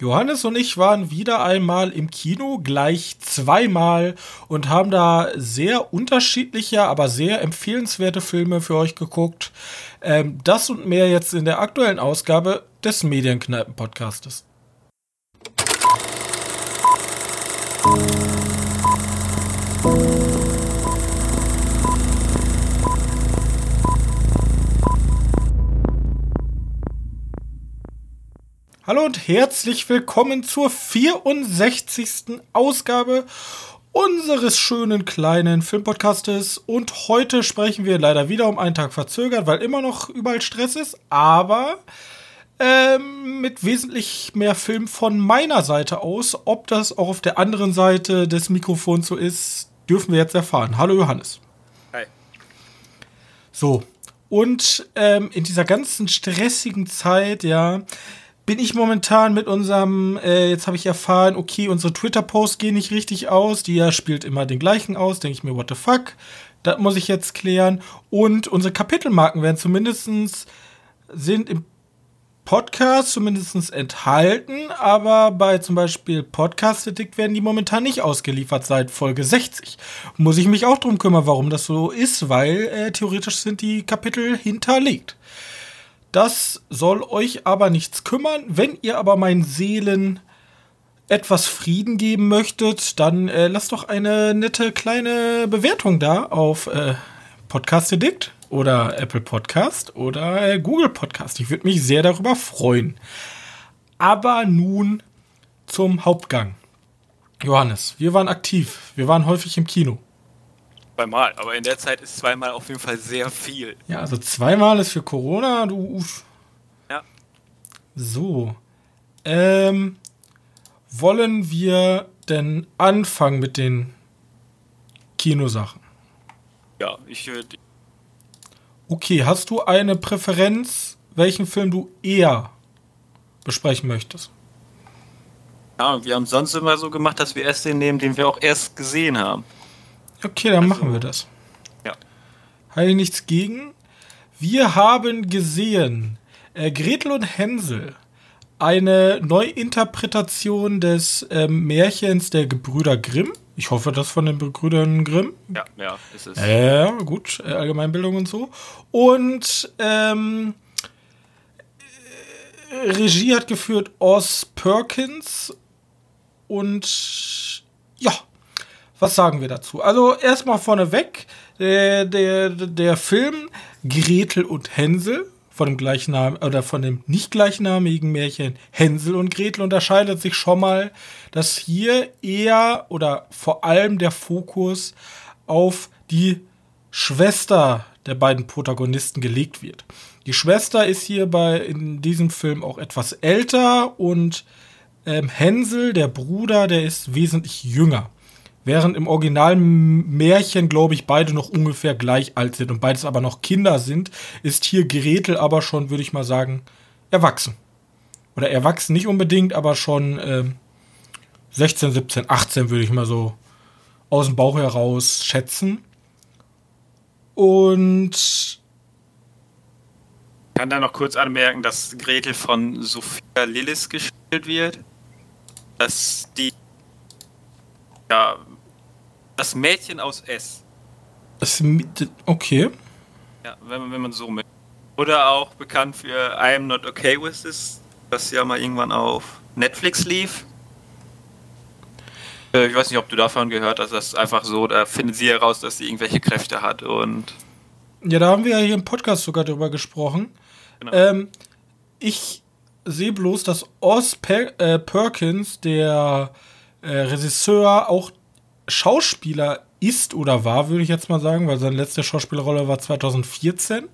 Johannes und ich waren wieder einmal im Kino, gleich zweimal und haben da sehr unterschiedliche, aber sehr empfehlenswerte Filme für euch geguckt. Ähm, das und mehr jetzt in der aktuellen Ausgabe des Medienkneipen-Podcastes. Hallo und herzlich willkommen zur 64. Ausgabe unseres schönen kleinen Filmpodcastes. Und heute sprechen wir leider wieder um einen Tag verzögert, weil immer noch überall Stress ist, aber ähm, mit wesentlich mehr Film von meiner Seite aus. Ob das auch auf der anderen Seite des Mikrofons so ist, dürfen wir jetzt erfahren. Hallo Johannes. Hi. So, und ähm, in dieser ganzen stressigen Zeit, ja, bin ich momentan mit unserem, äh, jetzt habe ich erfahren, okay, unsere Twitter-Posts gehen nicht richtig aus. Die ja spielt immer den gleichen aus. Denke ich mir, what the fuck? Das muss ich jetzt klären. Und unsere Kapitelmarken werden zumindestens sind im Podcast zumindest enthalten, aber bei zum Beispiel Podcast Addict werden die momentan nicht ausgeliefert seit Folge 60. Muss ich mich auch drum kümmern, warum das so ist, weil äh, theoretisch sind die Kapitel hinterlegt. Das soll euch aber nichts kümmern. Wenn ihr aber meinen Seelen etwas Frieden geben möchtet, dann äh, lasst doch eine nette kleine Bewertung da auf äh, Podcast Addict oder Apple Podcast oder äh, Google Podcast. Ich würde mich sehr darüber freuen. Aber nun zum Hauptgang. Johannes, wir waren aktiv. Wir waren häufig im Kino zweimal, aber in der Zeit ist zweimal auf jeden Fall sehr viel. Ja, also zweimal ist für Corona, du. Uff. Ja. So. Ähm, wollen wir denn anfangen mit den Kinosachen? Ja, ich würde. Okay, hast du eine Präferenz, welchen Film du eher besprechen möchtest? Ja, wir haben sonst immer so gemacht, dass wir erst den nehmen, den wir auch erst gesehen haben. Okay, dann also, machen wir das. Ja. Habe ich nichts gegen. Wir haben gesehen äh, Gretel und Hänsel. Eine Neuinterpretation des ähm, Märchens der Gebrüder Grimm. Ich hoffe, das von den Gebrüdern Grimm. Ja, ja, ist es. Ja, äh, gut, Allgemeinbildung und so. Und ähm, äh, Regie hat geführt Oz Perkins. Und ja, was sagen wir dazu? Also erstmal vorneweg, der, der, der Film Gretel und Hänsel von dem gleichnamigen oder von dem nicht gleichnamigen Märchen Hänsel und Gretel unterscheidet sich schon mal, dass hier eher oder vor allem der Fokus auf die Schwester der beiden Protagonisten gelegt wird. Die Schwester ist hier bei in diesem Film auch etwas älter und ähm, Hänsel, der Bruder, der ist wesentlich jünger. Während im Originalmärchen, glaube ich, beide noch ungefähr gleich alt sind und beides aber noch Kinder sind, ist hier Gretel aber schon, würde ich mal sagen, erwachsen. Oder erwachsen nicht unbedingt, aber schon äh, 16, 17, 18 würde ich mal so aus dem Bauch heraus schätzen. Und Ich kann da noch kurz anmerken, dass Gretel von Sophia Lillis gespielt wird. Dass die ja das Mädchen aus S. Das, okay. Ja, wenn man, wenn man so mit. Oder auch bekannt für I am not okay with this, das ja mal irgendwann auf Netflix lief. Äh, ich weiß nicht, ob du davon gehört hast, das ist einfach so, da findet sie heraus, dass sie irgendwelche Kräfte hat und. Ja, da haben wir ja hier im Podcast sogar drüber gesprochen. Genau. Ähm, ich sehe bloß, dass Oz per äh, Perkins, der äh, Regisseur, auch Schauspieler ist oder war, würde ich jetzt mal sagen, weil seine letzte Schauspielerrolle war 2014.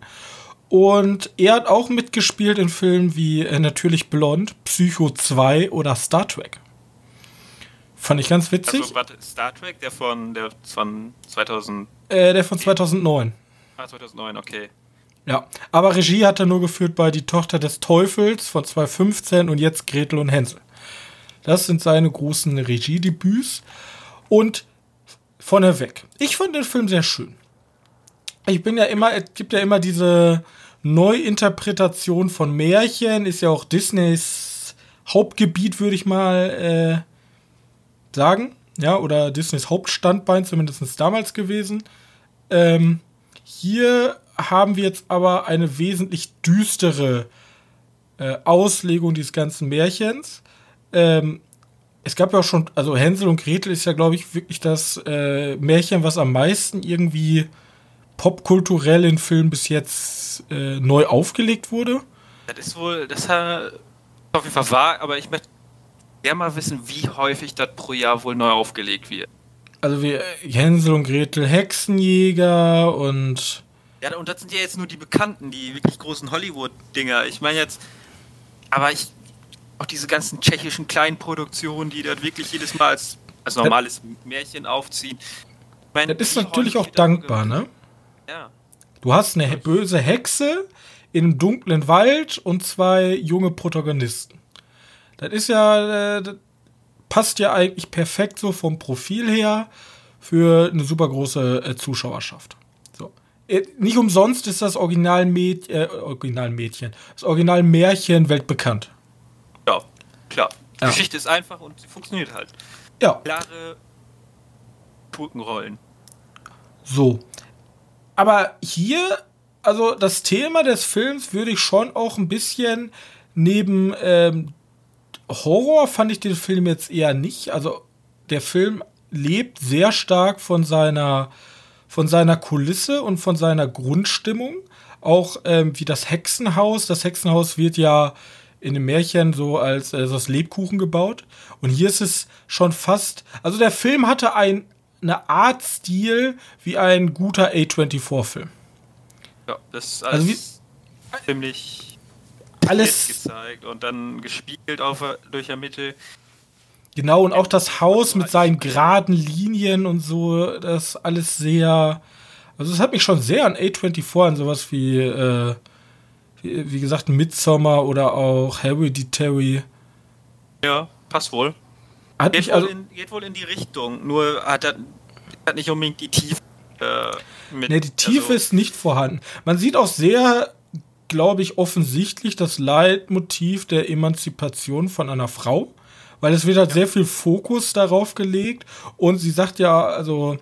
Und er hat auch mitgespielt in Filmen wie äh, Natürlich Blond, Psycho 2 oder Star Trek. Fand ich ganz witzig. Also, warte, Star Trek, der von, der von 2000. Äh, der von 2009. Ah, 2009, okay. Ja, aber Regie hat er nur geführt bei Die Tochter des Teufels von 2015 und jetzt Gretel und Hänsel. Das sind seine großen Regiedebüts. Und vorneweg, ich fand den Film sehr schön. Ich bin ja immer, es gibt ja immer diese Neuinterpretation von Märchen, ist ja auch Disneys Hauptgebiet, würde ich mal äh, sagen. Ja, oder Disneys Hauptstandbein, zumindest damals gewesen. Ähm, hier haben wir jetzt aber eine wesentlich düstere äh, Auslegung dieses ganzen Märchens. Ähm, es gab ja auch schon, also Hänsel und Gretel ist ja, glaube ich, wirklich das äh, Märchen, was am meisten irgendwie popkulturell in Filmen bis jetzt äh, neu aufgelegt wurde. Das ist wohl, das hat auf jeden Fall wahr, aber ich möchte gerne mal wissen, wie häufig das pro Jahr wohl neu aufgelegt wird. Also wie Hänsel und Gretel Hexenjäger und. Ja, und das sind ja jetzt nur die bekannten, die wirklich großen Hollywood-Dinger. Ich meine jetzt, aber ich, auch diese ganzen tschechischen Kleinproduktionen, die dort wirklich jedes Mal als, als normales Märchen aufziehen. Ich mein, das ist natürlich auch dankbar, ne? Ja. Du hast eine böse Hexe in einem dunklen Wald und zwei junge Protagonisten. Das ist ja, äh, das passt ja eigentlich perfekt so vom Profil her für eine super große äh, Zuschauerschaft. So. Äh, nicht umsonst ist das Originalmädchen, äh, Originalmädchen, das Originalmärchen weltbekannt. Klar. Die ja. Geschichte ist einfach und sie funktioniert halt. Ja. Klare Schurkenrollen. So. Aber hier, also das Thema des Films würde ich schon auch ein bisschen neben ähm, Horror fand ich den Film jetzt eher nicht. Also der Film lebt sehr stark von seiner, von seiner Kulisse und von seiner Grundstimmung. Auch ähm, wie das Hexenhaus. Das Hexenhaus wird ja in dem Märchen so als äh, das Lebkuchen gebaut. Und hier ist es schon fast. Also der Film hatte ein, eine Art Stil wie ein guter A24-Film. Ja, das ist also wie, ziemlich alles gezeigt und dann gespiegelt auf, durch der Mitte. Genau, und auch das Haus mit seinen geraden Linien und so, das alles sehr. Also, es hat mich schon sehr an A24 an sowas wie, äh, wie, gesagt, Midsommar oder auch Hereditary. Ja, passt wohl. Hat geht, wohl also in, geht wohl in die Richtung, nur hat er hat nicht unbedingt die Tiefe. Äh, mit, nee, die Tiefe also ist nicht vorhanden. Man sieht auch sehr glaube ich, offensichtlich das Leitmotiv der Emanzipation von einer Frau, weil es wird halt ja. sehr viel Fokus darauf gelegt und sie sagt ja, also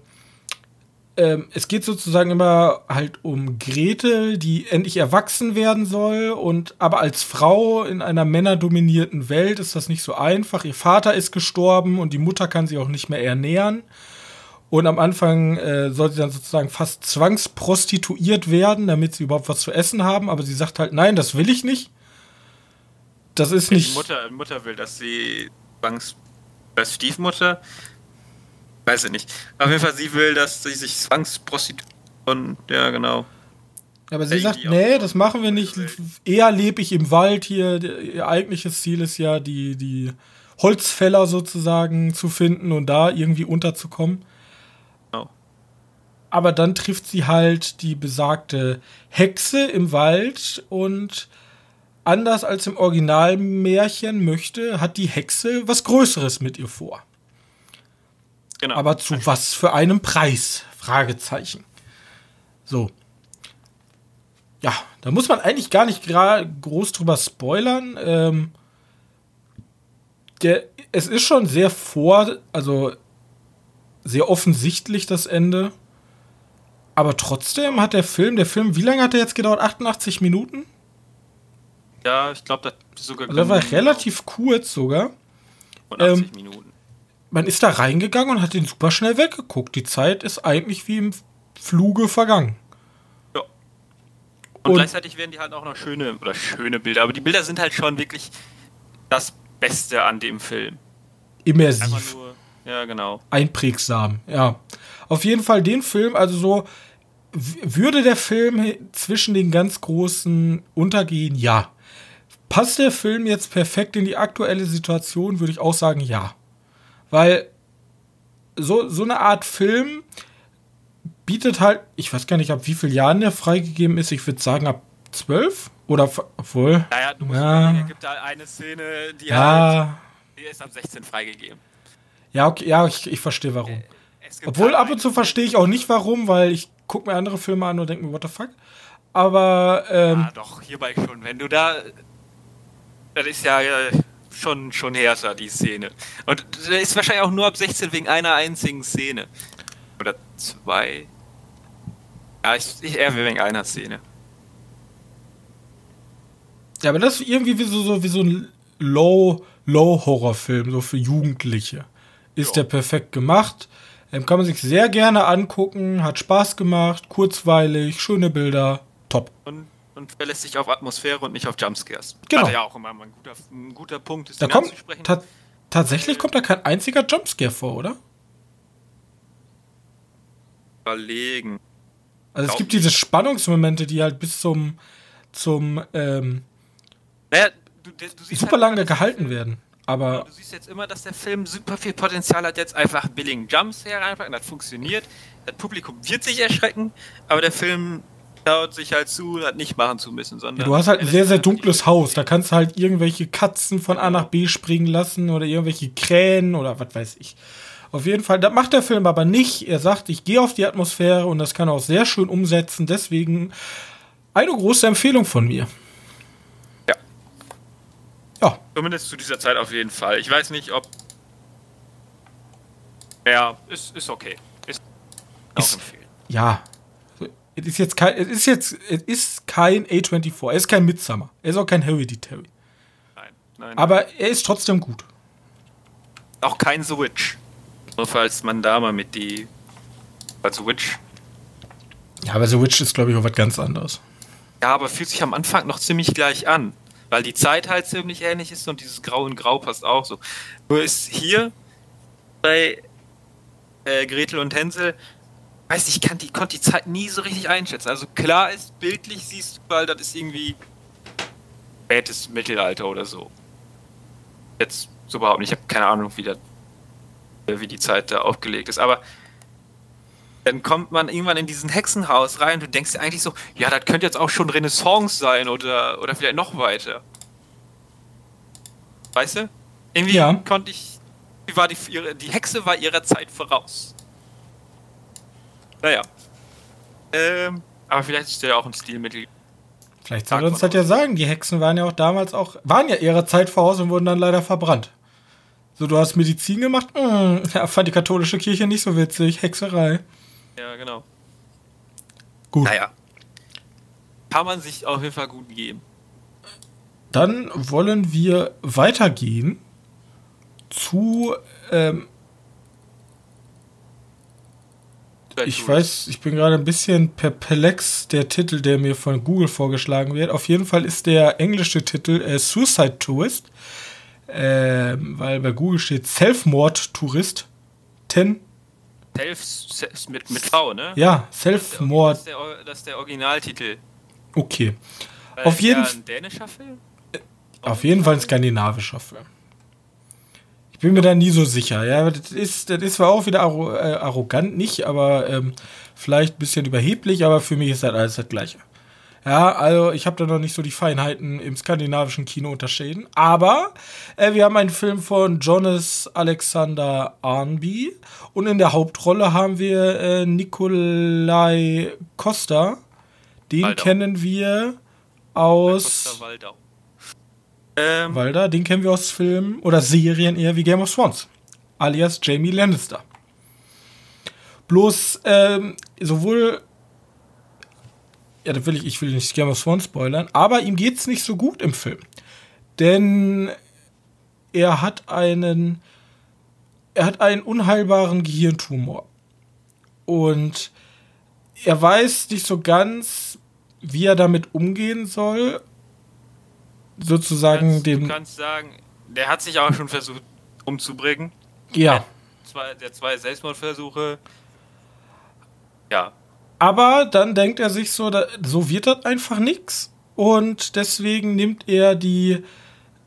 ähm, es geht sozusagen immer halt um Gretel, die endlich erwachsen werden soll und aber als Frau in einer männerdominierten Welt ist das nicht so einfach. Ihr Vater ist gestorben und die Mutter kann sie auch nicht mehr ernähren. Und am Anfang äh, soll sie dann sozusagen fast zwangsprostituiert werden, damit sie überhaupt was zu essen haben. Aber sie sagt halt, nein, das will ich nicht. Das ist nicht. Die Mutter, Mutter will, dass sie zwangs. Stiefmutter? Weiß ich nicht. Auf jeden Fall, sie will, dass sie sich zwangsprostituieren. Ja, genau. Aber sie sagt, nee, das machen wir nicht. Eher lebe ich im Wald hier. Ihr eigentliches Ziel ist ja, die, die Holzfäller sozusagen zu finden und da irgendwie unterzukommen aber dann trifft sie halt die besagte Hexe im Wald und anders als im Originalmärchen möchte, hat die Hexe was Größeres mit ihr vor. Genau. Aber zu was für einem Preis? Fragezeichen. So. Ja, da muss man eigentlich gar nicht groß drüber spoilern. Ähm, der, es ist schon sehr vor, also sehr offensichtlich das Ende. Aber trotzdem hat der Film, der Film, wie lange hat der jetzt gedauert? 88 Minuten? Ja, ich glaube, das sogar. Also, der war relativ kurz sogar. 80 ähm, Minuten. Man ist da reingegangen und hat den super schnell weggeguckt. Die Zeit ist eigentlich wie im Fluge vergangen. Ja. Und, und gleichzeitig werden die halt auch noch schöne oder schöne Bilder. Aber die Bilder sind halt schon wirklich das Beste an dem Film. Immersiv. Nur, ja, genau. Einprägsam, ja. Auf jeden Fall den Film, also so, würde der Film zwischen den ganz großen untergehen? Ja. Passt der Film jetzt perfekt in die aktuelle Situation? Würde ich auch sagen, ja. Weil so, so eine Art Film bietet halt, ich weiß gar nicht, ab wie vielen Jahren der freigegeben ist. Ich würde sagen, ab zwölf oder obwohl. Naja, du musst ja. es gibt da eine Szene, die ja. halt, die ist ab 16 freigegeben. Ja, okay, ja, ich, ich verstehe warum. Äh, obwohl ab und zu verstehe ich auch nicht warum, weil ich gucke mir andere Filme an und denke mir, what the fuck. Aber, ähm. Ja, doch, hierbei schon. Wenn du da. Das ist ja. Schon, schon härter, die Szene. Und der ist wahrscheinlich auch nur ab 16 wegen einer einzigen Szene. Oder zwei. Ja, ich, ich eher wegen einer Szene. Ja, aber das ist irgendwie wie so, so, wie so ein Low, Low-Horrorfilm, so für Jugendliche. Ist Ja. der perfekt gemacht. Ähm, kann man sich sehr gerne angucken, hat Spaß gemacht, kurzweilig, schöne Bilder, top. Und, und verlässt sich auf Atmosphäre und nicht auf Jumpscares. Genau. Was ja auch immer ein guter, ein guter Punkt ist, Da kommt ta tatsächlich kommt da kein einziger Jumpscare vor, oder? Überlegen. Also es gibt nicht. diese Spannungsmomente, die halt bis zum zum ähm, Naja, du, du super halt lange immer, gehalten werden. Aber Du siehst jetzt immer, dass der Film super viel Potenzial hat, jetzt einfach billigen Jumps hereinpacken. Das funktioniert. Das Publikum wird sich erschrecken, aber der Film dauert sich halt zu, das nicht machen zu müssen, sondern. du hast halt ein sehr, sehr dunkles Haus. Da kannst du halt irgendwelche Katzen von A nach B springen lassen oder irgendwelche Krähen oder was weiß ich. Auf jeden Fall, das macht der Film aber nicht. Er sagt, ich gehe auf die Atmosphäre und das kann er auch sehr schön umsetzen. Deswegen eine große Empfehlung von mir. Ja. Ja, Zumindest zu dieser Zeit auf jeden Fall. Ich weiß nicht, ob. Ja, ist, ist okay. Ist auch Ist- empfehlen. ja. Es ist jetzt kein, es ist jetzt, es ist kein A24. Er ist kein Midsummer. Er ist auch kein Hereditary. Nein, nein. Aber er ist trotzdem gut. auch kein The Witch. Nur falls man da mal mit die. Als The Witch. Ja, aber The Witch ist, glaube ich, auch was ganz anderes. Ja, aber fühlt sich am Anfang noch ziemlich gleich an. Weil die Zeit halt ziemlich ähnlich ist und dieses Grau in Grau passt auch so. Nur ist hier bei äh, Gretel und Hänsel, weiß ich kann die, konnte die Zeit nie so richtig einschätzen. Also klar ist, bildlich siehst du, weil das ist irgendwie spätes Mittelalter oder so. Jetzt so überhaupt nicht. Ich habe keine Ahnung, wie, das, wie die Zeit da aufgelegt ist. Aber dann kommt man irgendwann in diesen Hexenhaus rein und du denkst dir eigentlich so, ja, das könnte jetzt auch schon Renaissance sein oder, oder vielleicht noch weiter. Weißt du? Irgendwie Ja. konnte ich. War die, die Hexe war ihrer Zeit voraus. Naja. Ähm, aber vielleicht ist der ja auch ein Stilmittel. Vielleicht soll uns das ja sagen. Die Hexen waren ja auch damals auch, waren ja ihrer Zeit voraus und wurden dann leider verbrannt. So, du hast Medizin gemacht? Hm, ja, fand die katholische Kirche nicht so witzig. Hexerei. Ja, genau. Gut. Naja. Kann man sich auf jeden Fall gut geben. Dann wollen wir weitergehen zu, ähm, ich weiß, ich bin gerade ein bisschen perplex, der Titel, der mir von Google vorgeschlagen wird. Auf jeden Fall ist der englische Titel äh, Suicide Tourist, ähm, weil bei Google steht Selfmord-Tourist. Ten, Self, mit, mit V, ne? ja, Das Selfmord, Or- das ist der Originaltitel. okay. Weil Auf ist jeden ja ein dänischer Film? Auf jeden Fall ein skandinavischer Film. Ich bin mir da nie so sicher. Ja, das ist, das ist zwar auch wieder arro äh, arrogant, nicht, aber ähm, vielleicht ein bisschen überheblich, aber für mich ist das alles das Gleiche. Ja, also ich habe da noch nicht so die Feinheiten im skandinavischen Kino unterschieden. Aber äh, wir haben einen Film von Jonas Alexander Arnby und in der Hauptrolle haben wir äh, Nikolai Costa. Den Waldau. kennen wir Costa aus Waldau. Ähm, Walder, den kennen wir aus Filmen oder Serien eher wie Game of Thrones, alias Jamie Lannister. Bloß ähm, sowohl, ja, da will ich, ich will nicht Game of Thrones spoilern, aber ihm geht's nicht so gut im Film, denn er hat einen, er hat einen unheilbaren Gehirntumor. Und er weiß nicht so ganz, wie er damit umgehen soll sozusagen kannst, dem. du kannst sagen, der hat sich auch schon versucht umzubringen. Ja. Zwei, der zwei Selbstmordversuche. Ja. Aber dann denkt er sich so, da, so wird das einfach nix. Und deswegen nimmt er die,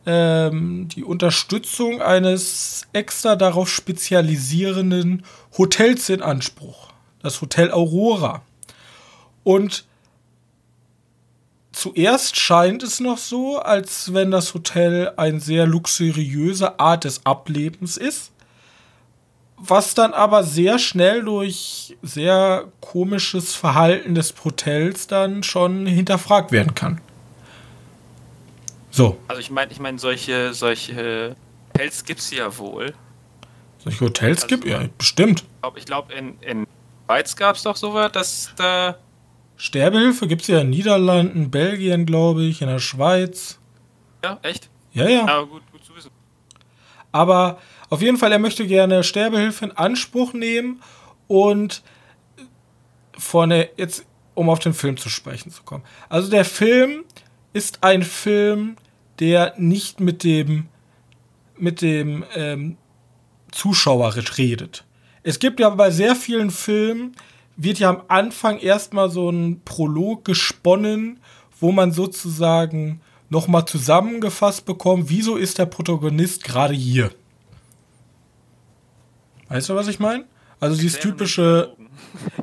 ähm, die Unterstützung eines extra darauf spezialisierenden Hotels in Anspruch. Das Hotel Aurora. Und zuerst scheint es noch so, als wenn das Hotel eine sehr luxuriöse Art des Ablebens ist. Was dann aber sehr schnell durch sehr komisches Verhalten des Hotels dann schon hinterfragt werden kann. So. Also ich meine, ich meine, solche, solche Hotels gibt es ja wohl. Solche Hotels also, gibt ja, bestimmt. Ich glaube, in, in Schweiz gab es doch sowas, dass da. Sterbehilfe gibt es ja in Niederlanden, Belgien, glaube ich, in der Schweiz. Ja, echt? Ja, ja. Aber gut, gut zu wissen. Aber auf jeden Fall, er möchte gerne Sterbehilfe in Anspruch nehmen und vorne, jetzt, um auf den Film zu sprechen zu kommen. Also der Film ist ein Film, der nicht mit dem mit dem ähm, Zuschauer redet. Es gibt ja bei sehr vielen Filmen, wird ja am Anfang erstmal so ein Prolog gesponnen, wo man sozusagen nochmal zusammengefasst bekommt, wieso ist der Protagonist gerade hier. Weißt du, was ich meine? Also dieses typische.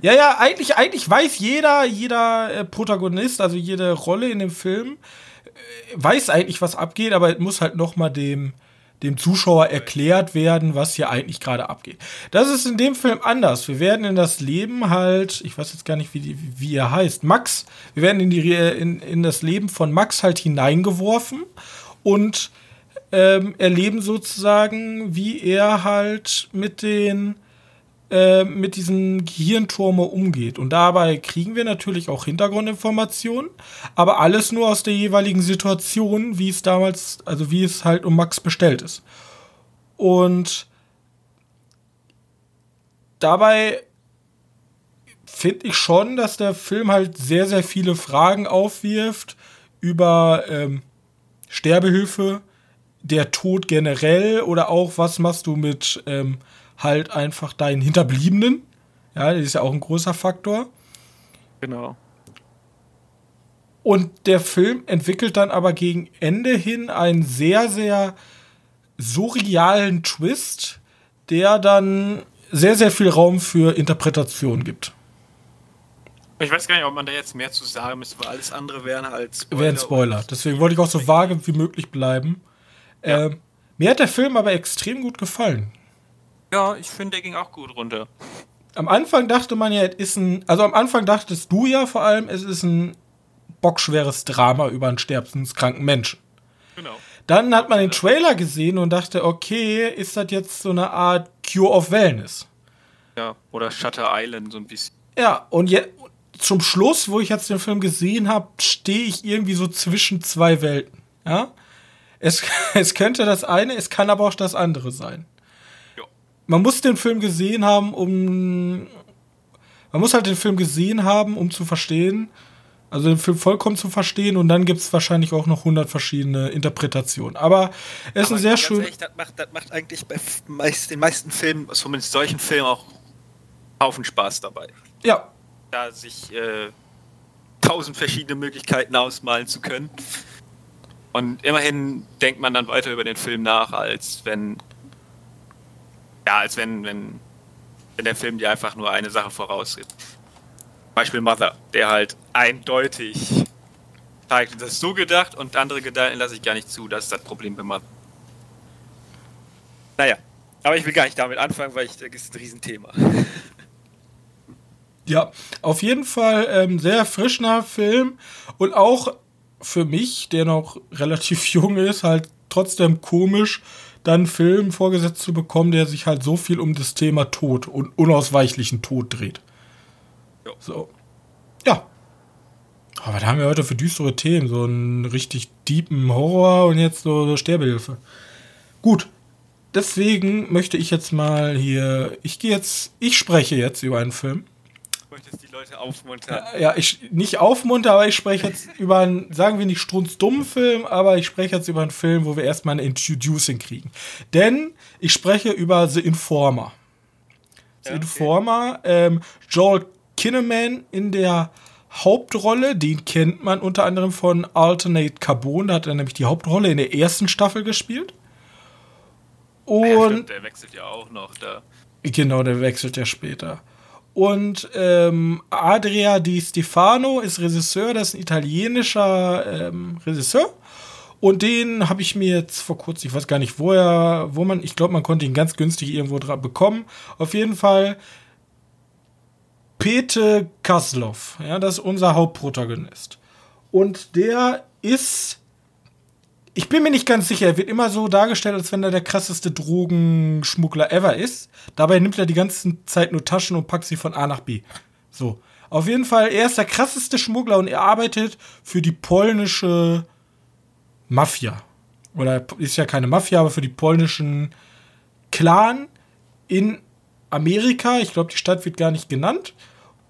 Ja, ja, eigentlich, eigentlich weiß jeder, jeder äh, Protagonist, also jede Rolle in dem Film, äh, weiß eigentlich, was abgeht, aber es muss halt nochmal dem, dem Zuschauer erklärt werden, was hier eigentlich gerade abgeht. Das ist in dem Film anders. Wir werden in das Leben halt, ich weiß jetzt gar nicht, wie, wie er heißt, Max, wir werden in, die, in, in das Leben von Max halt hineingeworfen und ähm, erleben sozusagen, wie er halt mit den äh, mit diesem Gehirnturme umgeht. Und dabei kriegen wir natürlich auch Hintergrundinformationen, aber alles nur aus der jeweiligen Situation, wie es damals, also wie es halt um Max bestellt ist. Und dabei finde ich schon, dass der Film halt sehr, sehr viele Fragen aufwirft über ähm, Sterbehilfe, der Tod generell oder auch was machst du mit ähm, halt einfach deinen Hinterbliebenen. Ja, das ist ja auch ein großer Faktor. Genau. Und der Film entwickelt dann aber gegen Ende hin einen sehr, sehr surrealen Twist, der dann sehr, sehr viel Raum für Interpretation gibt. Ich weiß gar nicht, ob man da jetzt mehr zu sagen müsste, weil alles andere wären halt Spoiler. Wären Spoiler. Deswegen wollte ich auch so vage wie möglich bleiben. Ja. Äh, mir hat der Film aber extrem gut gefallen. Ja, ich finde, der ging auch gut runter. Am Anfang dachte man ja, es ist ein. Also am Anfang dachtest du ja vor allem, es ist ein bockschweres Drama über einen sterbenskranken Menschen. Genau. Dann hat man den Trailer gesehen und dachte, okay, ist das jetzt so eine Art Cure of Wellness? Ja, oder Shutter Island, so ein bisschen. Ja, und jetzt zum Schluss, wo ich jetzt den Film gesehen habe, stehe ich irgendwie so zwischen zwei Welten. Ja? Es, es könnte das eine, es kann aber auch das andere sein man muss den Film gesehen haben, um. Man muss halt den Film gesehen haben, um zu verstehen. Also den Film vollkommen zu verstehen und dann gibt es wahrscheinlich auch noch 100 verschiedene Interpretationen. Aber es ist ein sehr schön. Ehrlich, das, macht, das macht eigentlich bei meist, den meisten Filmen, zumindest solchen Filmen, auch Haufen Spaß dabei. Ja. Da sich äh, tausend verschiedene Möglichkeiten ausmalen zu können. Und immerhin denkt man dann weiter über den Film nach, als wenn ja, als wenn, wenn, wenn der Film dir einfach nur eine Sache vorausgeht. Beispiel Mother, der halt eindeutig zeigt, das ist so gedacht und andere Gedanken lasse ich gar nicht zu. Das ist das Problem bei Mother. Naja, aber ich will gar nicht damit anfangen, weil ich, das ist ein Riesenthema. Ja, auf jeden Fall ähm, sehr frischner Film und auch für mich, der noch relativ jung ist, halt trotzdem komisch, dann einen Film vorgesetzt zu bekommen, der sich halt so viel um das Thema Tod und unausweichlichen Tod dreht. Jo. So. Ja. Aber da haben wir heute für düstere Themen, so einen richtig deepen Horror und jetzt so, so Sterbehilfe. Gut. Deswegen möchte ich jetzt mal hier, ich gehe jetzt, ich spreche jetzt über einen Film möchtest die Leute aufmuntern. Ja, ich nicht aufmuntern, aber ich spreche jetzt über einen, sagen wir nicht strunzdummen Film, aber ich spreche jetzt über einen Film, wo wir erstmal ein Introducing kriegen. Denn ich spreche über The Informer. The ja, okay. Informer, ähm, Joel Kinnaman in der Hauptrolle, den kennt man unter anderem von Alternate Carbon, da hat er nämlich die Hauptrolle in der ersten Staffel gespielt. Und ja, stimmt, der wechselt ja auch noch da. Genau, der wechselt ja später. Und ähm, Adria Di Stefano ist Regisseur, das ist ein italienischer ähm, Regisseur. Und den habe ich mir jetzt vor kurzem, ich weiß gar nicht, wo er, wo man, ich glaube, man konnte ihn ganz günstig irgendwo dran bekommen. Auf jeden Fall Pete Kaslov, ja, das ist unser Hauptprotagonist. Und der ist ich bin mir nicht ganz sicher, er wird immer so dargestellt, als wenn er der krasseste Drogenschmuggler ever ist. Dabei nimmt er die ganze Zeit nur Taschen und packt sie von A nach B. So. Auf jeden Fall, er ist der krasseste Schmuggler und er arbeitet für die polnische Mafia. Oder ist ja keine Mafia, aber für die polnischen Clan in Amerika. Ich glaube, die Stadt wird gar nicht genannt.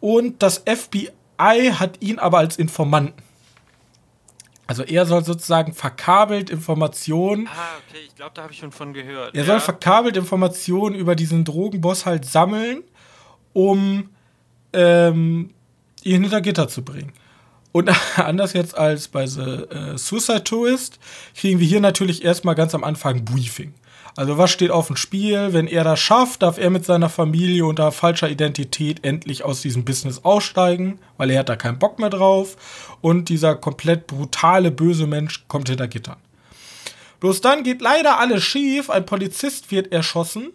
Und das FBI hat ihn aber als Informanten. Also er soll sozusagen verkabelt Informationen. Ah, okay, ich glaube, da habe ich schon von gehört. Er ja. soll verkabelt Informationen über diesen Drogenboss halt sammeln, um ähm, ihn hinter Gitter zu bringen. Und anders jetzt als bei The äh, Suicide Tourist kriegen wir hier natürlich erstmal ganz am Anfang Briefing. Also was steht auf dem Spiel? Wenn er das schafft, darf er mit seiner Familie unter falscher Identität endlich aus diesem Business aussteigen, weil er hat da keinen Bock mehr drauf. Und dieser komplett brutale, böse Mensch kommt hinter Gittern. Bloß dann geht leider alles schief. Ein Polizist wird erschossen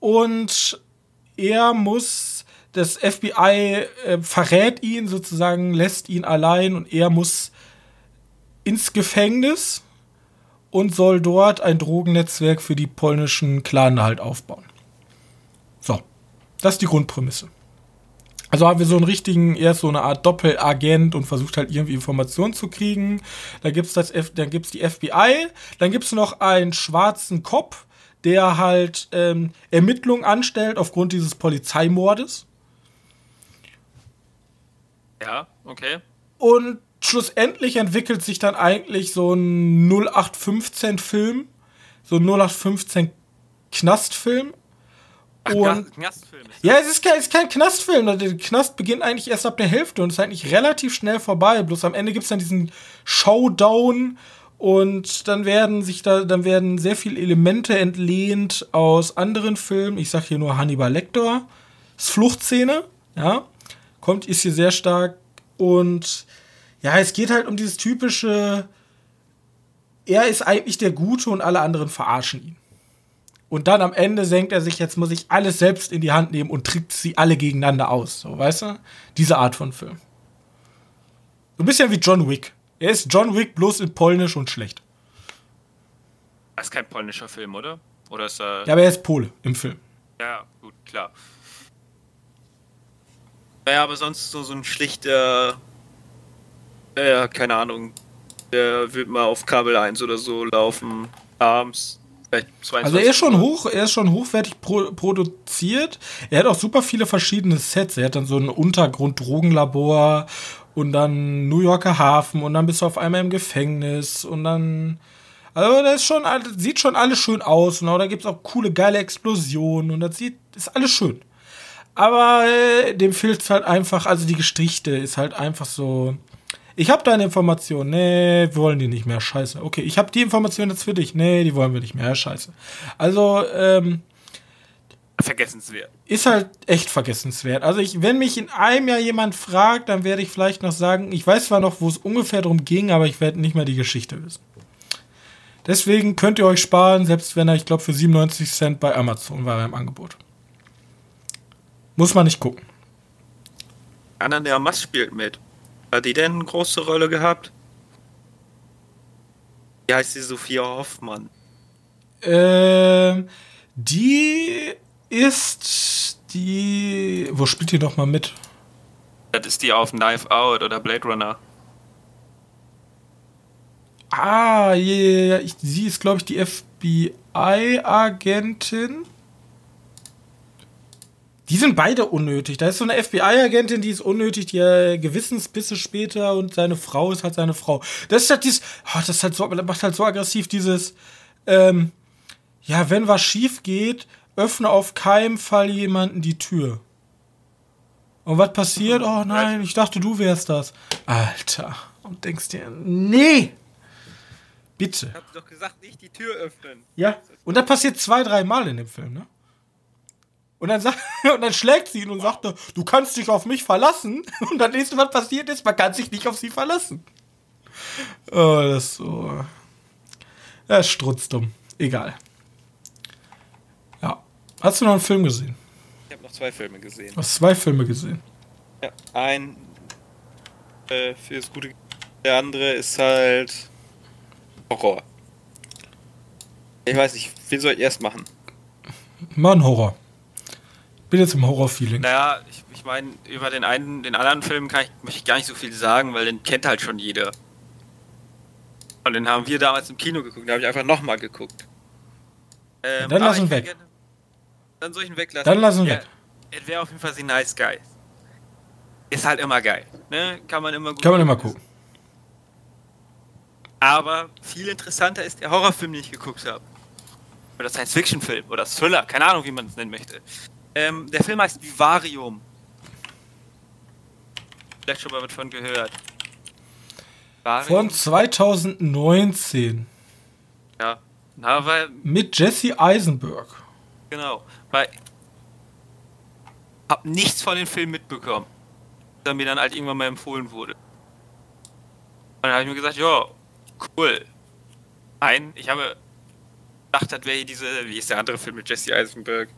und er muss, das FBI äh, verrät ihn sozusagen, lässt ihn allein und er muss ins Gefängnis und soll dort ein Drogennetzwerk für die polnischen Clan halt aufbauen. So, das ist die Grundprämisse. Also haben wir so einen richtigen, er ist so eine Art Doppelagent und versucht halt irgendwie Informationen zu kriegen. Da gibt's das, F dann gibt's die FBI, dann gibt's noch einen schwarzen Kopf, der halt ähm, Ermittlungen anstellt aufgrund dieses Polizeimordes. Ja, okay. Und schlussendlich entwickelt sich dann eigentlich so ein 0815-Film, so ein 0815 Knastfilm. Ach, Und Knastfilm ist ja, es ist kein, es ist kein Knastfilm. Der Knast beginnt eigentlich erst ab der Hälfte und ist eigentlich relativ schnell vorbei. Bloß am Ende gibt es dann diesen Showdown und dann werden sich da, dann werden sehr viele Elemente entlehnt aus anderen Filmen. Ich sag hier nur Hannibal Lecter. Das Fluchtszene, ja, kommt, ist hier sehr stark. Und ja, es geht halt um dieses typische, er ist eigentlich der Gute und alle anderen verarschen ihn. Und dann am Ende senkt er sich, jetzt muss ich alles selbst in die Hand nehmen und tritt sie alle gegeneinander aus. So, weißt du? Diese Art von Film. So ein bisschen wie John Wick. Er ist John Wick bloß in Polnisch und schlecht. Das ist kein polnischer Film, oder? Oder ist er. Ja, aber er ist Pole im Film. Ja, gut, klar. Ja, aber sonst so, so ein schlichter. Ja, keine Ahnung. Der wird mal auf Kabel 1 oder so laufen. Abends. Vielleicht 22 Also er ist schon hoch, er ist schon hochwertig pro produziert. Er hat auch super viele verschiedene Sets. Er hat dann so ein Untergrund-Drogenlabor und dann New Yorker Hafen und dann bist du auf einmal im Gefängnis und dann. Also das ist schon, sieht schon alles schön aus. Und da gibt es auch coole, geile Explosionen und das sieht, ist alles schön. Aber äh, dem fehlt halt einfach, also die Geschichte ist halt einfach so. Ich habe deine Information. Nee, wir wollen die nicht mehr. Scheiße. Okay, ich habe die Information jetzt für dich. Nee, die wollen wir nicht mehr. Scheiße. Also, ähm, Vergessenswert. ist halt echt vergessenswert. Also, ich, wenn mich in einem Jahr jemand fragt, dann werde ich vielleicht noch sagen, ich weiß zwar noch, wo es ungefähr drum ging, aber ich werde nicht mehr die Geschichte wissen. Deswegen könnt ihr euch sparen, selbst wenn er, ich glaube, für 97 Cent bei Amazon war er im Angebot. Muss man nicht gucken. Anna de Armas spielt mit. Hat die denn eine große Rolle gehabt? Wie heißt die Sophia Hoffmann? Ähm, die ist die. Wo spielt die noch mal mit? Das ist die auf Knife Out oder Blade Runner. Ah, ja, ja, ja. Ich, sie ist, glaube ich, die FBI-Agentin. Die sind beide unnötig. Da ist so eine FBI-Agentin, die ist unnötig, die äh, Gewissensbisse später und seine Frau ist halt seine Frau. Das ist halt dieses, oh, das ist halt so, macht halt so aggressiv dieses, ähm, ja, wenn was schief geht, öffne auf keinen Fall jemanden die Tür. Und was passiert? Oh nein, ich dachte, du wärst das. Alter. Und denkst dir, nee. Bitte. Ich hab doch gesagt, nicht die Tür öffnen. Ja. Und das passiert zwei, drei Mal in dem Film, ne? Und dann, sagt, und dann schlägt sie ihn und sagt, du kannst dich auf mich verlassen. Und dann nächste, was passiert ist, man kann sich nicht auf sie verlassen. Oh, das ist so. Das ist strutzdumm. Egal. Ja. Hast du noch einen Film gesehen? Ich habe noch zwei Filme gesehen. Du hast zwei Filme gesehen. Ja, ein äh, für das gute. Der andere ist halt Horror. Ich weiß nicht, wen soll ich erst machen? Mal ein Horror. Bin jetzt im Horror-Feeling. Naja, ich, ich meine, über den einen, den anderen Film kann ich, möchte ich gar nicht so viel sagen, weil den kennt halt schon jeder. Und den haben wir damals im Kino geguckt, da habe ich einfach nochmal geguckt. Ähm, dann lass ihn weg. Gerne, dann soll ich ihn weglassen. Dann lass ihn weg. Es wäre auf jeden Fall ein Nice Guy. Ist halt immer geil. Ne? Kann man immer gut Kann man immer gucken. Aber viel interessanter ist der Horrorfilm, den ich geguckt habe. Oder Science-Fiction-Film oder Thriller, keine Ahnung, wie man es nennen möchte. Ähm, der Film heißt Vivarium. Vielleicht schon mal was von gehört. Vivarium. Von 2019. Ja. Na, weil, Mit Jesse Eisenberg. Genau. Weil hab nichts von dem Film mitbekommen. Der mir dann halt irgendwann mal empfohlen wurde. Und dann habe ich mir gesagt, ja, cool. Nein, ich habe gedacht, das wäre hier diese, wie ist der andere Film mit Jesse Eisenberg?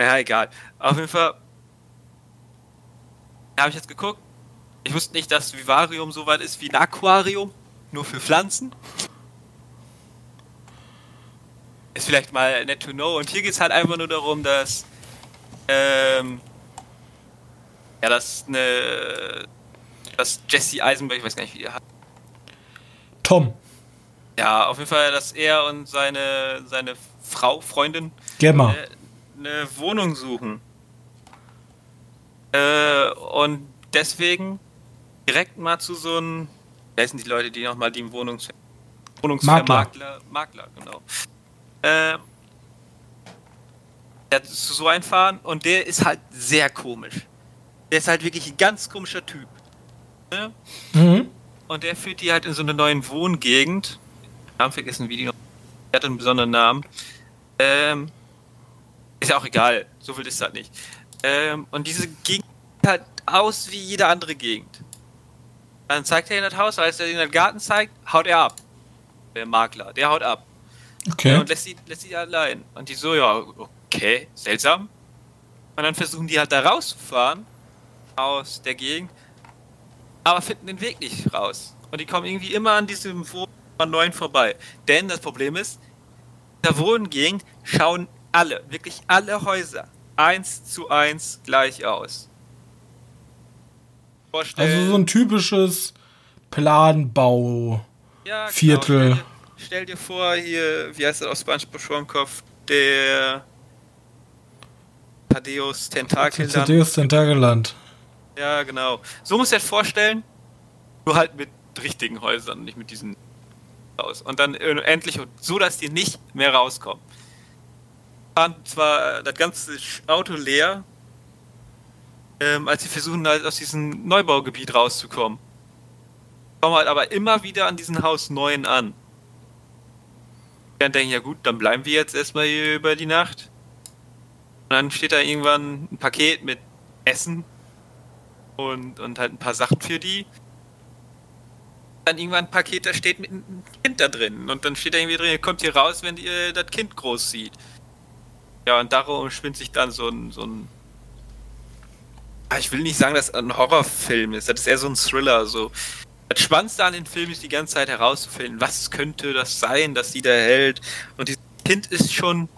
Ja, egal. Auf jeden Fall habe ich jetzt geguckt. Ich wusste nicht, dass Vivarium so weit ist wie ein Aquarium, nur für Pflanzen. Ist vielleicht mal nett to know. Und hier geht es halt einfach nur darum, dass ähm, ja, dass eine dass Jesse Eisenberg, ich weiß gar nicht, wie er hat. Tom. Ja, auf jeden Fall, dass er und seine, seine Frau, Freundin, Gemma. Äh, eine Wohnung suchen. Äh, und deswegen direkt mal zu so einem, wer sind die Leute, die nochmal die Wohnungs Wohnungsvermakler, Makler, genau. Äh, der zu so einfahren und der ist halt sehr komisch. Der ist halt wirklich ein ganz komischer Typ. Ne? Mhm. Und der führt die halt in so eine neuen Wohngegend. Namen vergessen, wie die noch. Der hat einen besonderen Namen. Ähm, ist ja auch egal, so viel ist das nicht. Ähm, und diese Gegend halt aus wie jede andere Gegend. Dann zeigt er in das Haus, als er in den Garten zeigt, haut er ab. Der Makler, der haut ab. Okay. Und lässt sie, lässt sie allein. Und die so, ja, okay, seltsam. Und dann versuchen die halt da rauszufahren aus der Gegend, aber finden den Weg nicht raus. Und die kommen irgendwie immer an diesem Wohnen neuen vorbei. Denn das Problem ist, in der Wohngegend schauen alle, wirklich alle Häuser eins zu eins gleich aus. Vorstellen. Also so ein typisches Planbau ja, genau. Viertel. Genau. Stell, stell, dir vor, hier, wie heißt das aus SpongeBob Schwammkopf, der Thaddeus Tentakelland. Thaddeus Tentakelland. Ja, genau. So muss ich das vorstellen, nur halt mit richtigen Häusern, nicht mit diesen aus. Und dann endlich so, dass die nicht mehr rauskommen fahren zwar das ganze Auto leer, ähm, als sie versuchen halt aus diesem Neubaugebiet rauszukommen. Kommen halt aber immer wieder an diesem Haus neuen an. Dann denken, ja gut, dann bleiben wir jetzt erstmal hier über die Nacht. Und dann steht da irgendwann ein Paket mit Essen und, und halt ein paar Sachen für die. Dann irgendwann ein Paket, da steht mit einem Kind da drin. Und dann steht da irgendwie drin, ihr kommt hier raus, wenn ihr das Kind groß sieht. Ja, und darum spinnt sich dann so ein, so ein. Ah, ich will nicht sagen, dass es ein Horrorfilm ist. Das ist eher so ein Thriller. So. Das Spannendste an dem Film ist die ganze Zeit herauszufinden, was könnte das sein, dass sie da hält. Und dieses Kind ist schon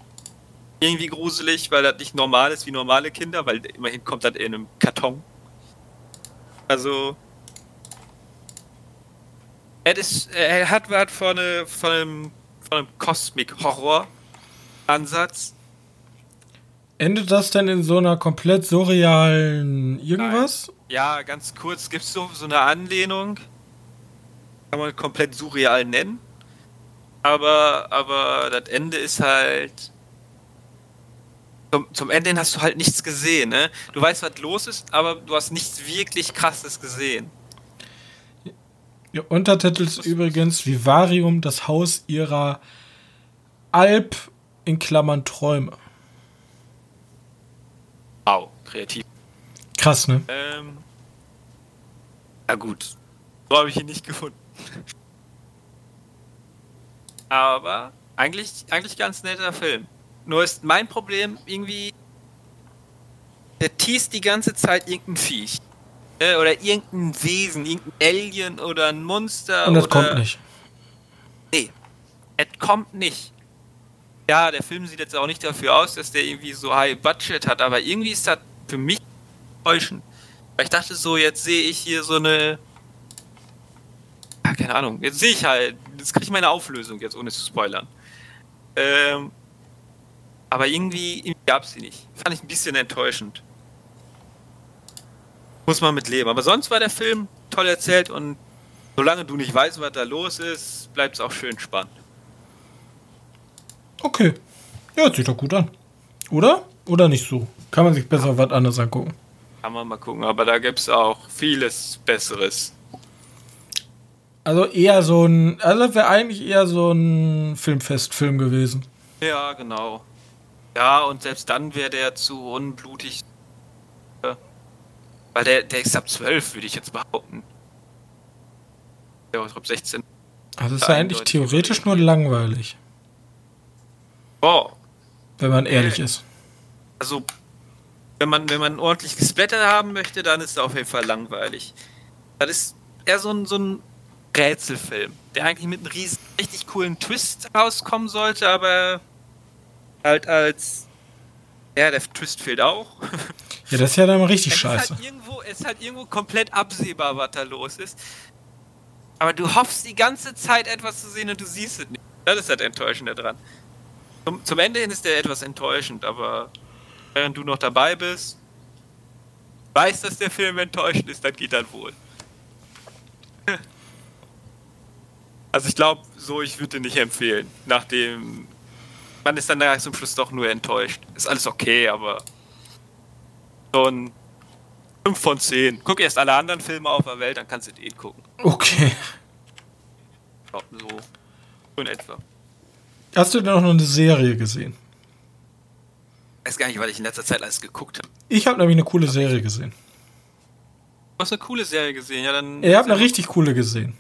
irgendwie gruselig, weil das nicht normal ist wie normale Kinder, weil immerhin kommt das in einem Karton. Also. Er, ist, er hat was von, von einem, von einem Cosmic-Horror-Ansatz. Endet das denn in so einer komplett surrealen irgendwas? Nein. Ja, ganz kurz, gibt es so, so eine Anlehnung. Kann man komplett surreal nennen. Aber, aber das Ende ist halt. Zum, zum Ende hast du halt nichts gesehen, ne? Du weißt, was los ist, aber du hast nichts wirklich krasses gesehen. Ihr Untertitel ist übrigens Vivarium, das Haus ihrer Alp in Klammern Träume. Wow, kreativ. Krass, ne? Ähm, ja gut, so habe ich ihn nicht gefunden. Aber eigentlich, eigentlich ganz netter Film. Nur ist mein Problem irgendwie, der teast die ganze Zeit irgendein Viech. Äh, oder irgendein Wesen, irgendein Alien oder ein Monster. Und das oder, kommt nicht. Nee, es kommt nicht. Ja, der Film sieht jetzt auch nicht dafür aus, dass der irgendwie so High Budget hat, aber irgendwie ist das für mich enttäuschend. Weil ich dachte so, jetzt sehe ich hier so eine. Ja, keine Ahnung. Jetzt sehe ich halt. Jetzt kriege ich meine Auflösung, jetzt ohne zu spoilern. Ähm, aber irgendwie, irgendwie gab es sie nicht. Fand ich ein bisschen enttäuschend. Muss man mit leben. Aber sonst war der Film toll erzählt und solange du nicht weißt, was da los ist, bleibt es auch schön spannend. Okay. Ja, hört sich doch gut an. Oder? Oder nicht so? Kann man sich besser was anderes angucken. Kann man mal gucken, aber da gibt es auch vieles Besseres. Also eher so ein, also wäre eigentlich eher so ein Filmfestfilm gewesen. Ja, genau. Ja, und selbst dann wäre der zu unblutig. Weil der, der ist ab 12, würde ich jetzt behaupten. Ja, ich glaube 16. Also ist ja eigentlich theoretisch nur langweilig. Oh. Wenn man ehrlich ist. Also, wenn man, wenn man ordentlich gesplattert haben möchte, dann ist er auf jeden Fall langweilig. Das ist eher so ein, so ein Rätselfilm, der eigentlich mit einem riesen, richtig coolen Twist rauskommen sollte, aber halt als. Ja, der Twist fehlt auch. Ja, das ist ja dann mal richtig es scheiße. Ist halt irgendwo, es ist halt irgendwo komplett absehbar, was da los ist. Aber du hoffst die ganze Zeit etwas zu sehen und du siehst es nicht. Das ist das Enttäuschende dran. Zum, zum Ende hin ist der etwas enttäuschend, aber während du noch dabei bist, weißt, dass der Film enttäuschend ist, dann geht das wohl. Also ich glaube, so ich würde nicht empfehlen. Nachdem man ist dann da zum Schluss doch nur enttäuscht. Ist alles okay, aber ein 5 von 10. Guck erst alle anderen Filme auf der Welt, dann kannst du den gucken. Okay. Ich glaub, so, so in etwa. Hast du denn auch noch eine Serie gesehen? Ich weiß gar nicht, was ich in letzter Zeit alles geguckt habe. Ich habe nämlich eine coole Serie gesehen. Du hast eine coole Serie gesehen, ja dann. Ich habe eine richtig coole gesehen.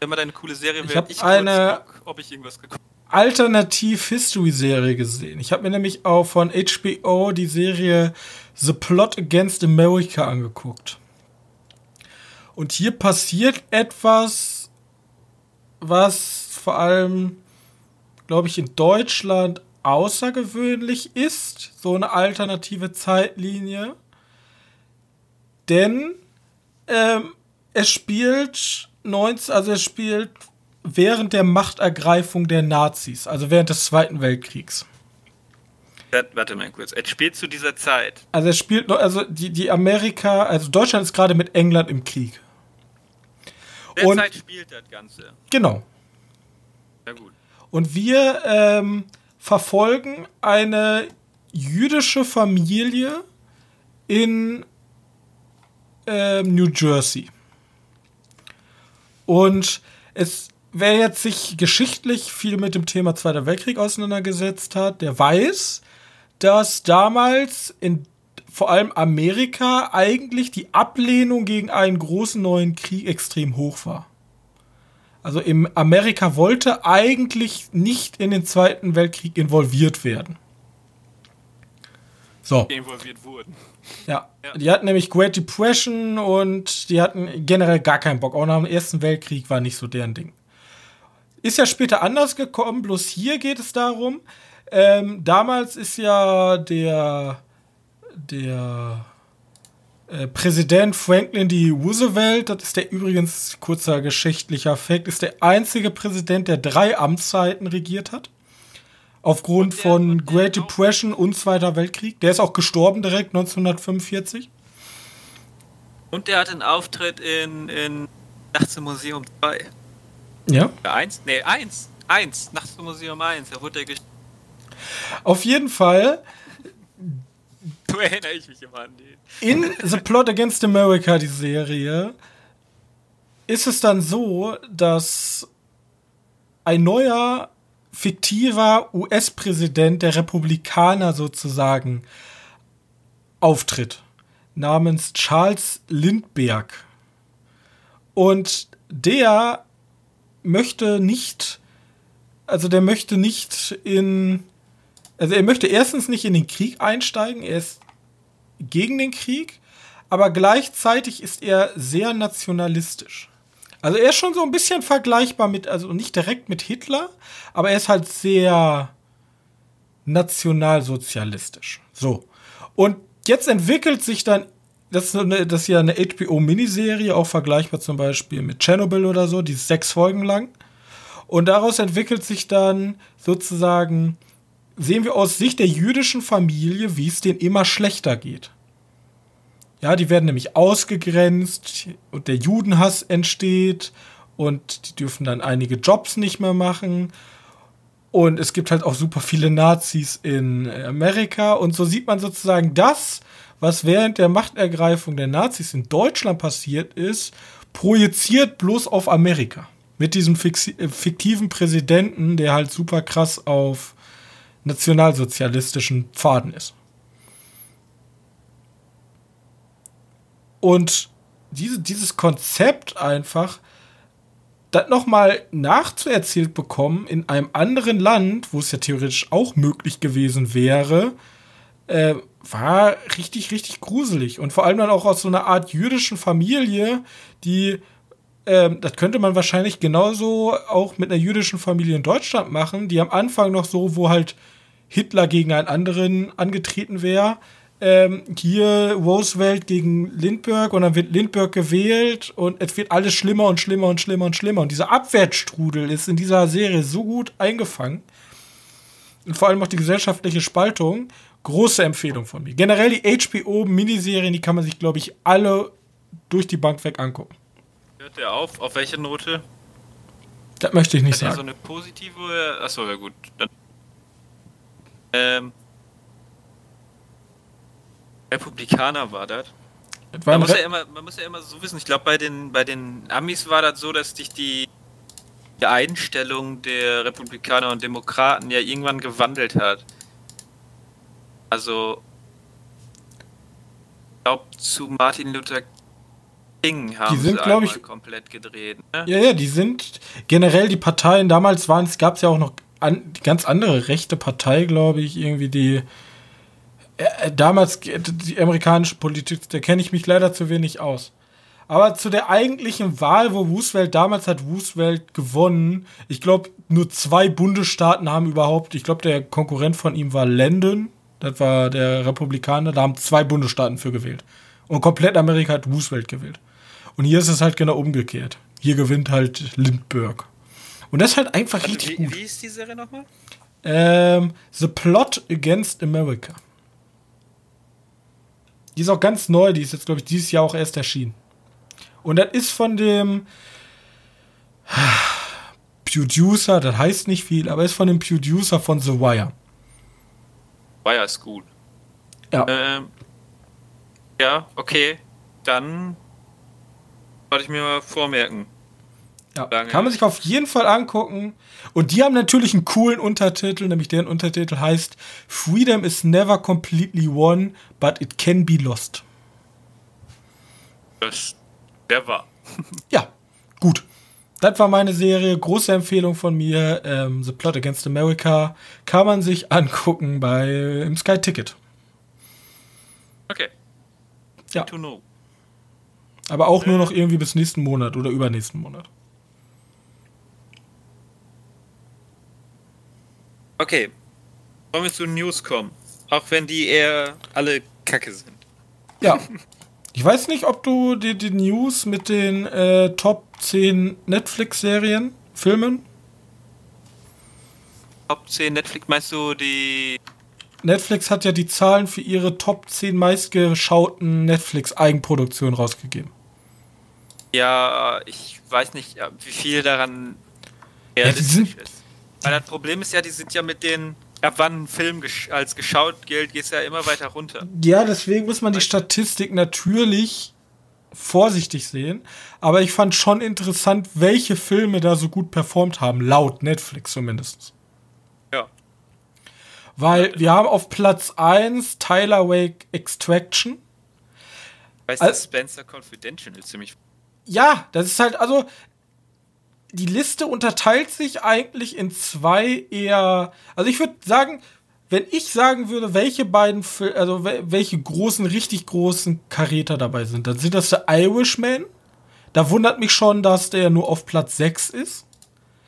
Wenn man deine coole Serie Ich will, hab kurz eine- guck, ob ich irgendwas geguckt Alternativ-History-Serie gesehen. Ich habe mir nämlich auch von HBO die Serie The Plot Against America angeguckt. Und hier passiert etwas, was vor allem, glaube ich, in Deutschland außergewöhnlich ist. So eine alternative Zeitlinie. Denn ähm, es spielt 19, also es spielt während der Machtergreifung der Nazis, also während des Zweiten Weltkriegs. Warte mal kurz. Es spielt zu dieser Zeit. Also es spielt also die, die Amerika, also Deutschland ist gerade mit England im Krieg. Und- Derzeit spielt das Ganze. Genau. Ja gut. Und wir ähm, verfolgen eine jüdische Familie in ähm, New Jersey. Und es, wer jetzt sich geschichtlich viel mit dem Thema Zweiter Weltkrieg auseinandergesetzt hat, der weiß, dass damals in vor allem Amerika eigentlich die Ablehnung gegen einen großen neuen Krieg extrem hoch war. Also im Amerika wollte eigentlich nicht in den Zweiten Weltkrieg involviert werden. So, Die involviert wurden. ja. Ja. Die hatten nämlich Great Depression und die hatten generell gar keinen Bock. Auch nach dem Ersten Weltkrieg war nicht so deren Ding. Ist ja später anders gekommen, bloß hier geht es darum, ähm, damals ist ja der, der äh, Präsident Franklin D. Roosevelt, das ist der übrigens, kurzer geschichtlicher Fakt, ist der einzige Präsident, der drei Amtszeiten regiert hat. Aufgrund Und der- von Great Depression und Zweiter Weltkrieg. Der ist auch gestorben direkt 1945. Und der hat einen Auftritt in, in Nachts im Museum 2. Ja. Ja, eins? Nee, eins. Eins. Nachts im Museum 1. Da wurde gesch- Auf jeden Fall So erinnere ich mich immer an den. in The Plot Against America, die Serie, ist es dann so, dass ein neuer fiktiver US-Präsident der Republikaner sozusagen auftritt, namens Charles Lindbergh. Und der möchte nicht, also der möchte nicht in, also er möchte erstens nicht in den Krieg einsteigen, er ist gegen den Krieg, aber gleichzeitig ist er sehr nationalistisch. Also er ist schon so ein bisschen vergleichbar mit, also nicht direkt mit Hitler, aber er ist halt sehr nationalsozialistisch. So. Und jetzt entwickelt sich dann, das ist, eine, das ist ja eine HBO-Miniserie, auch vergleichbar zum Beispiel mit Chernobyl oder so, die ist sechs Folgen lang. Und daraus entwickelt sich dann sozusagen, sehen wir aus Sicht der jüdischen Familie, wie es denen immer schlechter geht. Ja, die werden nämlich ausgegrenzt und der Judenhass entsteht und die dürfen dann einige Jobs nicht mehr machen. Und es gibt halt auch super viele Nazis in Amerika. Und so sieht man sozusagen das, was während der Machtergreifung der Nazis in Deutschland passiert ist, projiziert bloß auf Amerika. Mit diesem äh, fiktiven Präsidenten, der halt super krass auf nationalsozialistischen Pfaden ist. Und diese, dieses Konzept einfach, das nochmal nachzuerzählt bekommen in einem anderen Land, wo es ja theoretisch auch möglich gewesen wäre, äh, war richtig, richtig gruselig. Und vor allem dann auch aus so einer Art jüdischen Familie, die, äh, das könnte man wahrscheinlich genauso auch mit einer jüdischen Familie in Deutschland machen, die am Anfang noch so, wo halt Hitler gegen einen anderen angetreten wäre, ähm, hier Roosevelt gegen Lindbergh und dann wird Lindbergh gewählt und es wird alles schlimmer und schlimmer und schlimmer und schlimmer. Und dieser Abwärtsstrudel ist in dieser Serie so gut eingefangen. Und vor allem auch die gesellschaftliche Spaltung. Große Empfehlung von mir. Generell die HBO-Miniserien, die kann man sich, glaube ich, alle durch die Bank weg angucken. Hört der auf? Auf welche Note? Das möchte ich nicht Hat sagen. so eine positive. Achso, ja gut. Dann, ähm, Republikaner war das. Man muss, ja immer, man muss ja immer so wissen, ich glaube, bei den, bei den Amis war das so, dass sich die, die Einstellung der Republikaner und Demokraten ja irgendwann gewandelt hat. Also, ich glaube, zu Martin Luther King haben sind, sie glaub einmal ich- komplett gedreht. Ne? ja, ja, die sind generell die Parteien, damals waren es, gab es ja auch noch an, die ganz andere rechte Partei, glaube ich, irgendwie die äh, damals äh, die amerikanische Politik, da kenne ich mich leider zu wenig aus. Aber zu der eigentlichen Wahl, wo Roosevelt, damals hat Roosevelt gewonnen. Ich glaube, nur zwei Bundesstaaten haben überhaupt, ich glaube, der Konkurrent von ihm war Landon, das war der Republikaner, da haben zwei Bundesstaaten für gewählt. Und komplett Amerika hat Roosevelt gewählt. Und hier ist es halt genau umgekehrt. Hier gewinnt halt Lindbergh. Und das ist halt einfach Warte, richtig wie, gut. wie ist die Serie nochmal? Ähm, The Plot Against America. Die ist auch ganz neu, die ist jetzt, glaube ich, dieses Jahr auch erst erschienen. Und das ist von dem Producer, das heißt nicht viel, aber ist von dem Producer von The Wire. Ja ist gut. Ja. Ähm, ja, okay. Dann wollte ich mir mal vormerken. Ja, kann man sich auf jeden Fall angucken. Und die haben natürlich einen coolen Untertitel, nämlich deren Untertitel heißt Freedom is never completely won, but it can be lost. Das, der war. Ja, gut. Das war meine Serie. Große Empfehlung von mir. Ähm, The Plot Against America kann man sich angucken bei im Sky Ticket. Okay. Ja. To know. Aber auch nur noch irgendwie bis nächsten Monat oder übernächsten Monat. Okay. Wollen wir zu News kommen? Auch wenn die eher alle kacke sind. Ja. Ich weiß nicht, ob du die, die News mit den äh, Top 10 Netflix-Serien, Filmen. Top 10 Netflix, meinst du die. Netflix hat ja die Zahlen für ihre Top 10 meistgeschauten Netflix-Eigenproduktionen rausgegeben. Ja, ich weiß nicht, ja, wie viel daran realistisch sind- ist. Weil das Problem ist ja, die sind ja mit den. Ab wann ein Film gesch als geschaut gilt, geht es ja immer weiter runter. Ja, deswegen muss man die Statistik natürlich vorsichtig sehen. Aber ich fand schon interessant, welche Filme da so gut performt haben, laut Netflix zumindest. Ja. Weil wir haben auf Platz 1 Tyler Wake Extraction. Weißt du, Spencer Confidential ist ziemlich. Ja, das ist halt, also die Liste unterteilt sich eigentlich in zwei eher. Also ich würde sagen, wenn ich sagen würde, welche beiden, also wel- welche großen, richtig großen Karäter dabei sind, dann sind das The Irishman. Da wundert mich schon, dass der nur auf Platz 6 ist.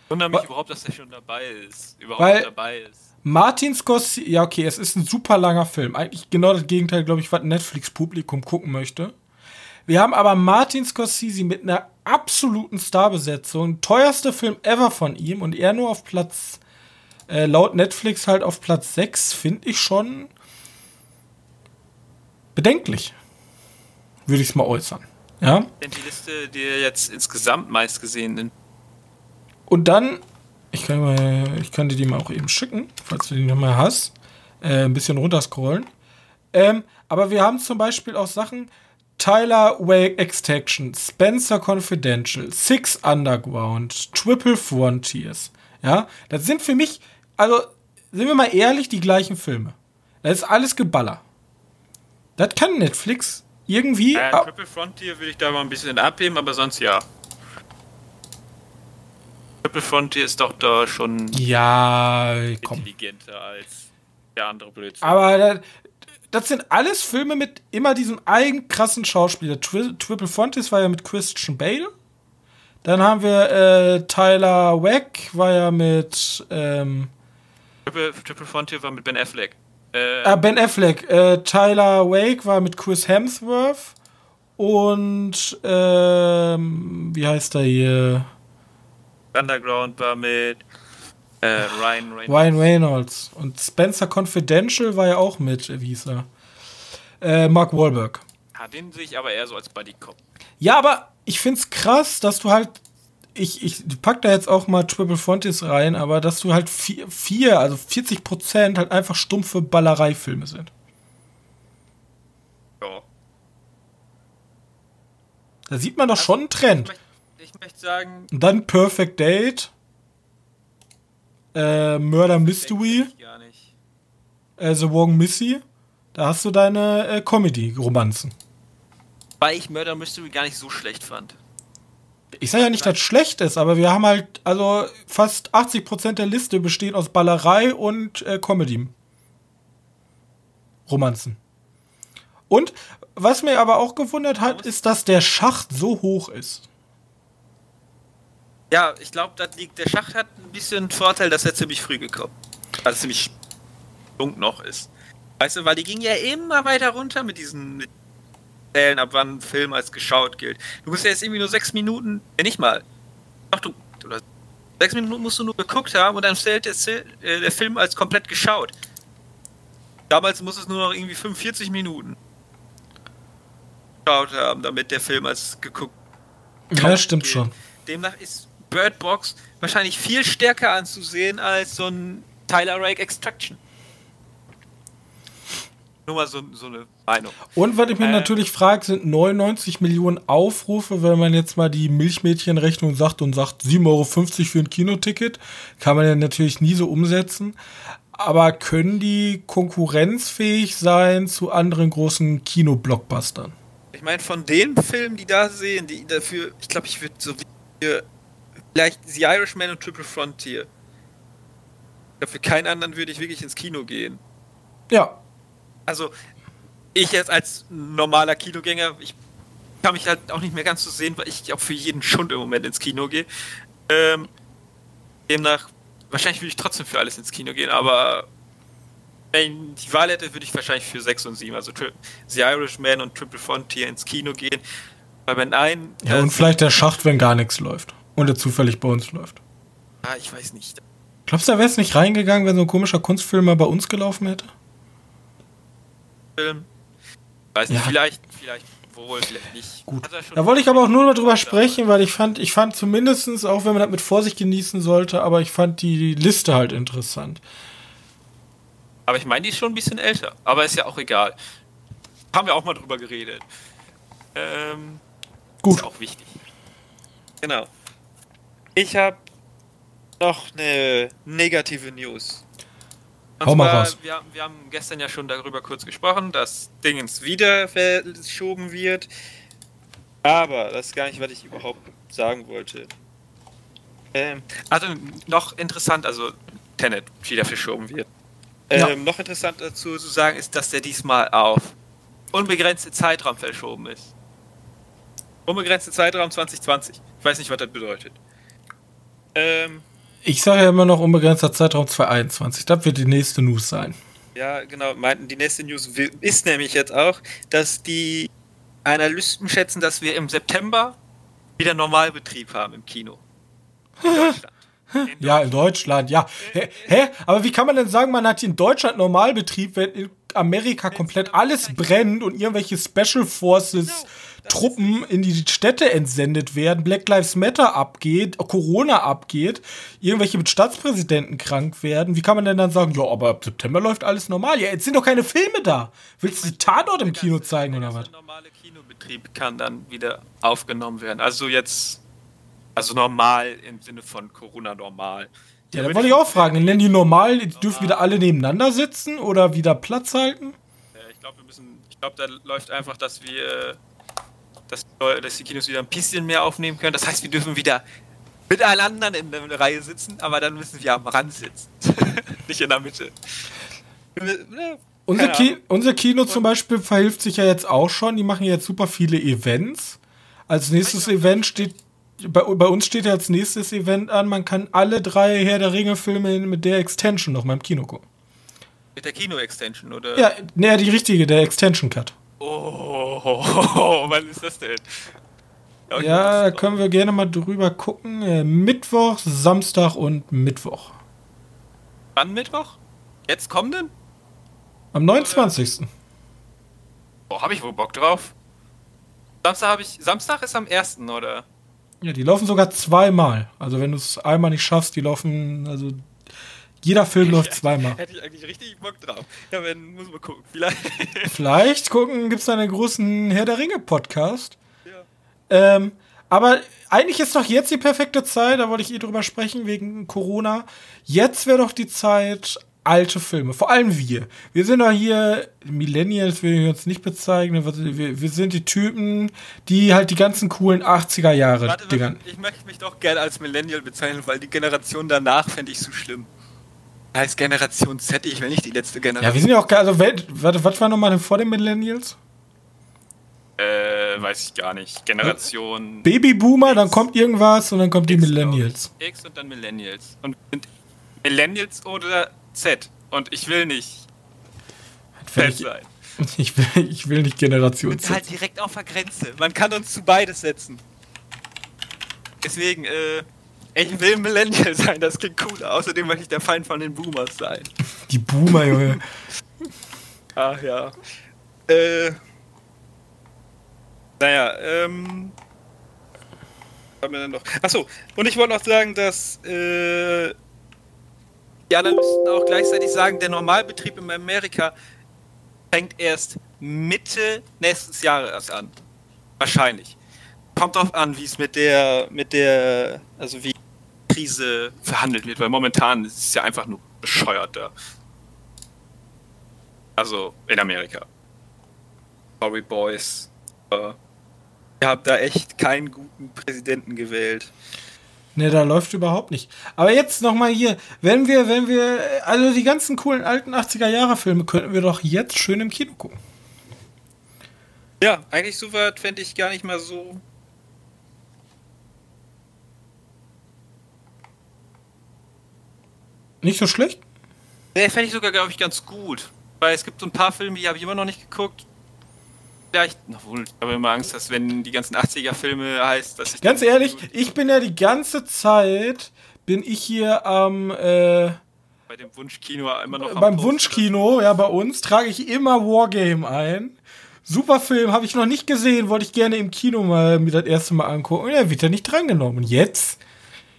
Wundert mich überhaupt, dass der schon dabei ist. Überhaupt Weil- dabei ist. Martin Scorsese, ja okay, es ist ein super langer Film. Eigentlich genau das Gegenteil, glaube ich, was Netflix-Publikum gucken möchte. Wir haben aber Martin Scorsese mit einer absoluten Starbesetzung, teuerster Film ever von ihm und er nur auf Platz, äh, laut Netflix halt auf Platz 6, finde ich schon bedenklich. Würde ich es mal äußern. Ja. Denn die Liste, die jetzt insgesamt meist gesehen in Und dann, ich kann, mal, ich dir die mal auch eben schicken, falls du die noch mal hast. Äh, ein bisschen runterscrollen. Ähm, aber wir haben zum Beispiel auch Sachen, Tyler Wake Extraction, Spencer Confidential, Six Underground, Triple Frontiers. Ja, das sind für mich, also sind wir mal ehrlich, die gleichen Filme. Das ist alles Geballer. Das kann Netflix irgendwie. Äh, Triple Frontier würde ich da mal ein bisschen abheben, aber sonst ja. Triple Frontier ist doch da schon ja, komm. intelligenter als der andere Blödsinn. Aber das, das sind alles Filme mit immer diesem einen krassen Schauspieler. Tri Triple Frontiers war ja mit Christian Bale. Dann haben wir äh, Tyler Wack, war ja mit ähm, Triple, Triple Frontier war mit Ben Affleck. Äh, ah, Ben Affleck. Äh, Tyler Wake war mit Chris Hemsworth. Und ähm, wie heißt er hier? Underground war mit äh, Ryan Reynolds. Ryan Reynolds. Und Spencer Confidential war ja auch mit, wie hieß er? Äh, Mark Wahlberg. Ah, den sehe ich aber eher so als Buddy Cop. Ja, aber ich find's krass, dass du halt. Ich, ich pack da jetzt auch mal Triple Frontiers rein, aber dass du halt vier, vier also 40 Prozent halt einfach stumpfe Ballereifilme sind. Ja. Da sieht man doch schon einen Trend. Ich möchte, ich möchte sagen, Und dann Perfect Date, äh, Murder Mystery, äh, The Wrong Missy. Da hast du deine äh, Comedy-Romanzen. Weil ich Murder Mystery gar nicht so schlecht fand. Ich sage ja nicht, dass es schlecht ist, aber wir haben halt, also fast 80% der Liste besteht aus Ballerei und äh, Comedy. Romanzen. Und was mir aber auch gewundert hat, ist, dass der Schacht so hoch ist. Ja, ich glaube, das liegt. Der Schacht hat ein bisschen Vorteil, dass er ziemlich früh gekommen ist. Also ziemlich jung noch ist. Weißt du, weil die ging ja immer weiter runter mit diesen Zählen, ab wann ein Film als geschaut gilt. Du musst ja jetzt irgendwie nur sechs Minuten, ja nicht mal. Doch, du, oder sechs Minuten musst du nur geguckt haben und dann zählt der, äh, der Film als komplett geschaut. Damals muss es nur noch irgendwie 45 Minuten geschaut haben, damit der Film als geguckt Ja, stimmt gilt. schon. Demnach ist Bird Box wahrscheinlich viel stärker anzusehen als so ein Tyler Rake Extraction. Nur mal so, so eine Meinung. Und was ich mir Äh. natürlich frage, sind 99 Millionen Aufrufe, wenn man jetzt mal die Milchmädchenrechnung sagt und sagt 7,50 Euro für ein Kinoticket, kann man ja natürlich nie so umsetzen. Aber können die konkurrenzfähig sein zu anderen großen Kinoblockbustern? Ich meine, von den Filmen, die da sehen, die dafür, ich glaube, ich würde so wie vielleicht The Irishman und Triple Frontier. Ich glaube, für keinen anderen würde ich wirklich ins Kino gehen. Ja, Also, ich jetzt als normaler Kinogänger, ich kann mich halt auch nicht mehr ganz so sehen, weil ich auch für jeden Schund im Moment ins Kino gehe. Ähm, demnach, wahrscheinlich würde ich trotzdem für alles ins Kino gehen, aber wenn ich die Wahl hätte, würde ich wahrscheinlich für 6 und 7, also Tri The Irishman und Triple Frontier ins Kino gehen. Weil wenn ein. ja und vielleicht der Schacht, wenn gar nichts läuft. Und er zufällig bei uns läuft. Ah, ich weiß nicht. Glaubst du, da wäre es nicht reingegangen, wenn so ein komischer Kunstfilm mal bei uns gelaufen hätte? Film. Weiß nicht, Ja. vielleicht, vielleicht wohl, vielleicht nicht. Gut. Da wollte ich aber auch nur darüber sprechen, weil ich fand, ich fand zumindestens, auch wenn man das mit Vorsicht genießen sollte, aber ich fand die Liste halt interessant. Aber ich meine, die ist schon ein bisschen älter. Aber ist ja auch egal. Haben wir auch mal drüber geredet. Ähm, Gut. Ist auch wichtig. Genau. Ich habe noch eine negative News. Und Hau mal zwar, raus. Wir, haben- wir haben gestern ja schon darüber kurz gesprochen, dass Dingens wieder verschoben wird. Aber das ist gar nicht, was ich überhaupt sagen wollte. Ähm, also noch interessant, also Tenet wieder verschoben wird. Ja. Ähm, noch interessant dazu zu sagen ist, dass der diesmal auf unbegrenzte Zeitraum verschoben ist. Unbegrenzte Zeitraum 2020. Ich weiß nicht, was das bedeutet. Ähm, ich sage ja immer noch unbegrenzter Zeitraum 2021. Das wird die nächste News sein. Ja, genau. Meinten, die nächste News ist nämlich jetzt auch, dass die Analysten schätzen, dass wir im September wieder Normalbetrieb haben im Kino. In Deutschland. In ja, in Deutschland, ja. Hä? Hä? Aber wie kann man denn sagen, man hat in Deutschland Normalbetrieb, wenn in Amerika komplett alles brennt und irgendwelche Special Forces Truppen in die Städte entsendet werden, Black Lives Matter abgeht, Corona abgeht, irgendwelche mit Staatspräsidenten krank werden? Wie kann man denn dann sagen, ja, aber ab September läuft alles normal? Ja, jetzt sind doch keine Filme da. Willst du die Tatort im Kino zeigen oder was? Der normale Kinobetrieb kann dann wieder aufgenommen werden. Also jetzt also normal im Sinne von Corona normal. Ja, da wollte ich auch fragen. Nennen die normal, die dürfen wieder alle nebeneinander sitzen oder wieder Platz halten? ich glaube, wir müssen. Ich glaube, da läuft einfach, dass wir. Dass, dass die Kinos wieder ein bisschen mehr aufnehmen können. Das heißt, wir dürfen wieder miteinander in der Reihe sitzen, aber dann müssen wir am Rand sitzen. Nicht in der Mitte. Unser, Ki unser Kino zum Beispiel verhilft sich ja jetzt auch schon. Die machen jetzt super viele Events. Als nächstes Event steht bei, bei, uns steht ja als nächstes Event an, man kann alle drei Herr der Ringe-Filme mit der Extension noch mal im Kino gucken. Mit der Kino-Extension, oder? Ja, ne, die richtige, der Extension-Cut. Oh, wann ist das denn? Ja, ja da können wir gerne mal drüber gucken. Äh, Mittwoch, Samstag und Mittwoch. Wann Mittwoch? Jetzt kommen denn? Am 29. Oder? Boah, hab ich wohl Bock drauf. Samstag habe ich. Samstag ist am 1. oder? Ja, die laufen sogar zweimal. Also wenn du es einmal nicht schaffst, die laufen, also jeder Film läuft zweimal. Hätte ich eigentlich richtig Bock drauf. Ja, wenn, muss man gucken. Vielleicht. Vielleicht gucken, gibt es einen großen Herr der Ringe Podcast. Ja. Ähm, aber eigentlich ist doch jetzt die perfekte Zeit, da wollte ich eh drüber sprechen, wegen Corona. Jetzt wäre doch die Zeit, alte Filme. Vor allem wir. Wir sind doch hier, Millennials will ich uns nicht bezeichnen. Wir, wir, sind die Typen, die halt die ganzen coolen 80er Jahre warte. Ich möchte mich doch gerne als Millennial bezeichnen, weil die Generation danach fände ich so schlimm. Heißt Generation Z, ich will nicht die letzte Generation. Ja, wir sind ja auch, also, warte, was war nochmal vor den Millennials? Äh, weiß ich gar nicht. Generation. Babyboomer, X. dann kommt irgendwas und dann kommt X, die Millennials. X und dann Millennials. Und sind Millennials oder Z. Und ich will nicht Z ich, sein. Ich will, ich will nicht Generation Z. halt direkt auf der Grenze. Man kann uns zu beides setzen. Deswegen, äh, ich will Millennial sein, das klingt cool. Außerdem möchte ich der Feind von den Boomers sein. Die Boomer, Junge. Ach ja. Äh. Naja, ähm. Haben wir denn noch? Achso, und ich wollte noch sagen, dass äh, die Analysten auch gleichzeitig sagen, der Normalbetrieb in Amerika fängt erst Mitte nächstes Jahres an. Wahrscheinlich. Kommt drauf an, wie es mit der, mit der, also wie Krise verhandelt wird, weil momentan ist es ja einfach nur bescheuert da. Also in Amerika. Sorry, Boys. Ihr habt da echt keinen guten Präsidenten gewählt. Ne, da läuft überhaupt nicht. Aber jetzt nochmal hier, wenn wir, wenn wir, also die ganzen coolen alten 80er-Jahre-Filme könnten wir doch jetzt schön im Kino gucken. Ja, eigentlich so weit fände ich gar nicht mal so. Nicht so schlecht? Ne, fände ich sogar, glaube ich, ganz gut. Weil es gibt so ein paar Filme, die habe ich immer noch nicht geguckt vielleicht, obwohl, ich habe immer Angst, dass wenn die ganzen 80er-Filme heißt, dass ich. Ganz ehrlich, ich bin ja die ganze Zeit, bin ich hier am. Äh, bei dem Wunschkino immer noch. Beim Wunschkino, ja, bei uns trage ich immer Wargame ein. Super Film, habe ich noch nicht gesehen, wollte ich gerne im Kino mal mir das erste Mal angucken. Ja, wird ja nicht drangenommen. Und jetzt?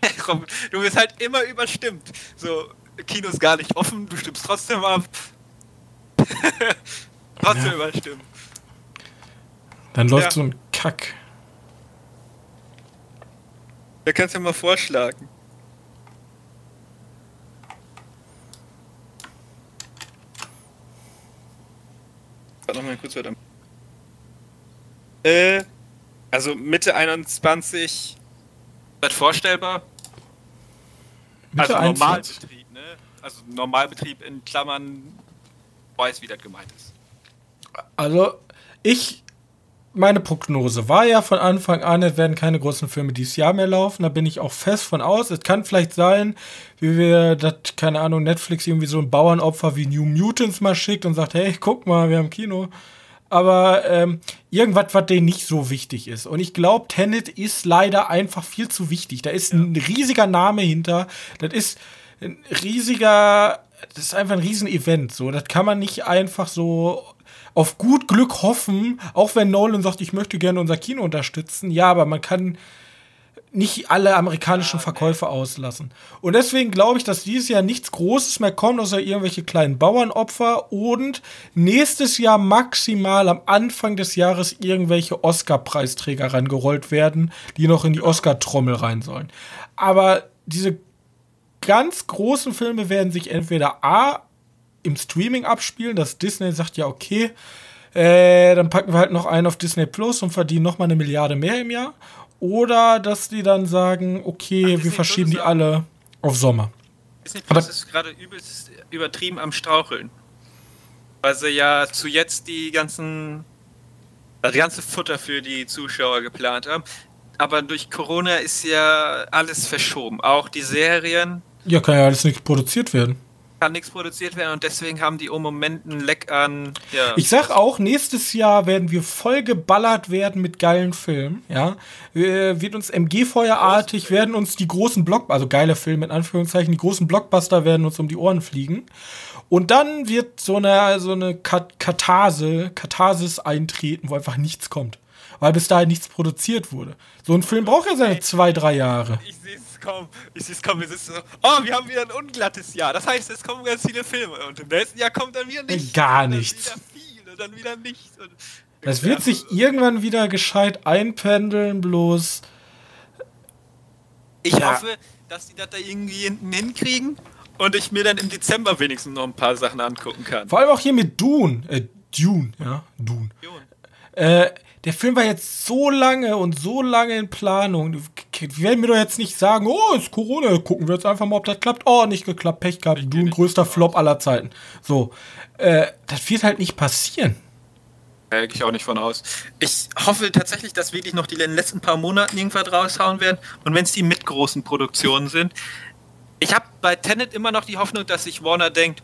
du bist halt immer überstimmt. So, Kino ist gar nicht offen, du stimmst trotzdem ab. trotzdem ja. überstimmt. Dann läuft ja. so ein Kack. Da kannst du ja mal vorschlagen. Warte noch mal kurz weiter. Äh, also Mitte 21 das vorstellbar? Mitte also Normalbetrieb, ne? Also Normalbetrieb in Klammern weiß, wie das gemeint ist. Also ich meine Prognose war ja von Anfang an, es werden keine großen Filme dieses Jahr mehr laufen. Da bin ich auch fest von aus. Es kann vielleicht sein, wie wir das, keine Ahnung, Netflix irgendwie so ein Bauernopfer wie New Mutants mal schickt und sagt, hey, guck mal, wir haben Kino. Aber ähm, irgendwas, was denen nicht so wichtig ist. Und ich glaube, Tenet ist leider einfach viel zu wichtig. Da ist ein riesiger Name hinter. Das ist ein riesiger, das ist einfach ein Riesenevent. So, das kann man nicht einfach so auf gut Glück hoffen, auch wenn Nolan sagt, ich möchte gerne unser Kino unterstützen. Ja, aber man kann nicht alle amerikanischen Verkäufe auslassen. Und deswegen glaube ich, dass dieses Jahr nichts Großes mehr kommt, außer irgendwelche kleinen Bauernopfer und nächstes Jahr maximal am Anfang des Jahres irgendwelche Oscar-Preisträger rangerollt werden, die noch in die Oscar-Trommel rein sollen. Aber diese ganz großen Filme werden sich entweder A im Streaming abspielen, dass Disney sagt, ja, okay, äh, dann packen wir halt noch einen auf Disney Plus und verdienen noch mal eine Milliarde mehr im Jahr. Oder dass die dann sagen, okay, Ach, wir verschieben die alle auf Sommer. Disney Plus ist gerade übelst übertrieben am Straucheln. Weil sie ja zu jetzt die ganzen, das ganze Futter für die Zuschauer geplant haben. Aber durch Corona ist ja alles verschoben. Auch die Serien. Ja, kann ja alles nicht produziert werden kann nichts produziert werden und deswegen haben die im Moment einen Leck an. Ja. Ich sag auch, nächstes Jahr werden wir voll geballert werden mit geilen Filmen. Ja, wir, wird uns MG-Feuerartig werden uns die großen Block, also geile Filme in Anführungszeichen, die großen Blockbuster werden uns um die Ohren fliegen. Und dann wird so eine, so eine Katharse, Katharsis eintreten, wo einfach nichts kommt. Weil bis dahin nichts produziert wurde. So ein Film braucht ja seine zwei, drei Jahre. Ich sehe kommen, ich sehe es kommen, wir sitzen so, oh, wir haben wieder ein unglattes Jahr. Das heißt, es kommen ganz viele Filme und im nächsten Jahr kommt dann wieder nichts. Gar nichts. Dann wieder viel und dann wieder nichts. Und das wird sich irgendwann wieder gescheit einpendeln, bloß. Ich ja. hoffe, dass die das da irgendwie hinten hinkriegen und ich mir dann im Dezember wenigstens noch ein paar Sachen angucken kann. Vor allem auch hier mit Dune. Äh, Dune, ja, Dune. Dune. Äh, der Film war jetzt so lange und so lange in Planung. Wir werden mir doch jetzt nicht sagen, oh, ist Corona, gucken wir jetzt einfach mal, ob das klappt. Oh, nicht geklappt, Pech gehabt, du ein größter Flop aller Zeiten. So, äh, das wird halt nicht passieren. Da gehe ich auch nicht von aus. Ich hoffe tatsächlich, dass wirklich noch die letzten paar Monaten irgendwas raushauen werden. Und wenn es die mit großen Produktionen sind. Ich habe bei Tenet immer noch die Hoffnung, dass sich Warner denkt,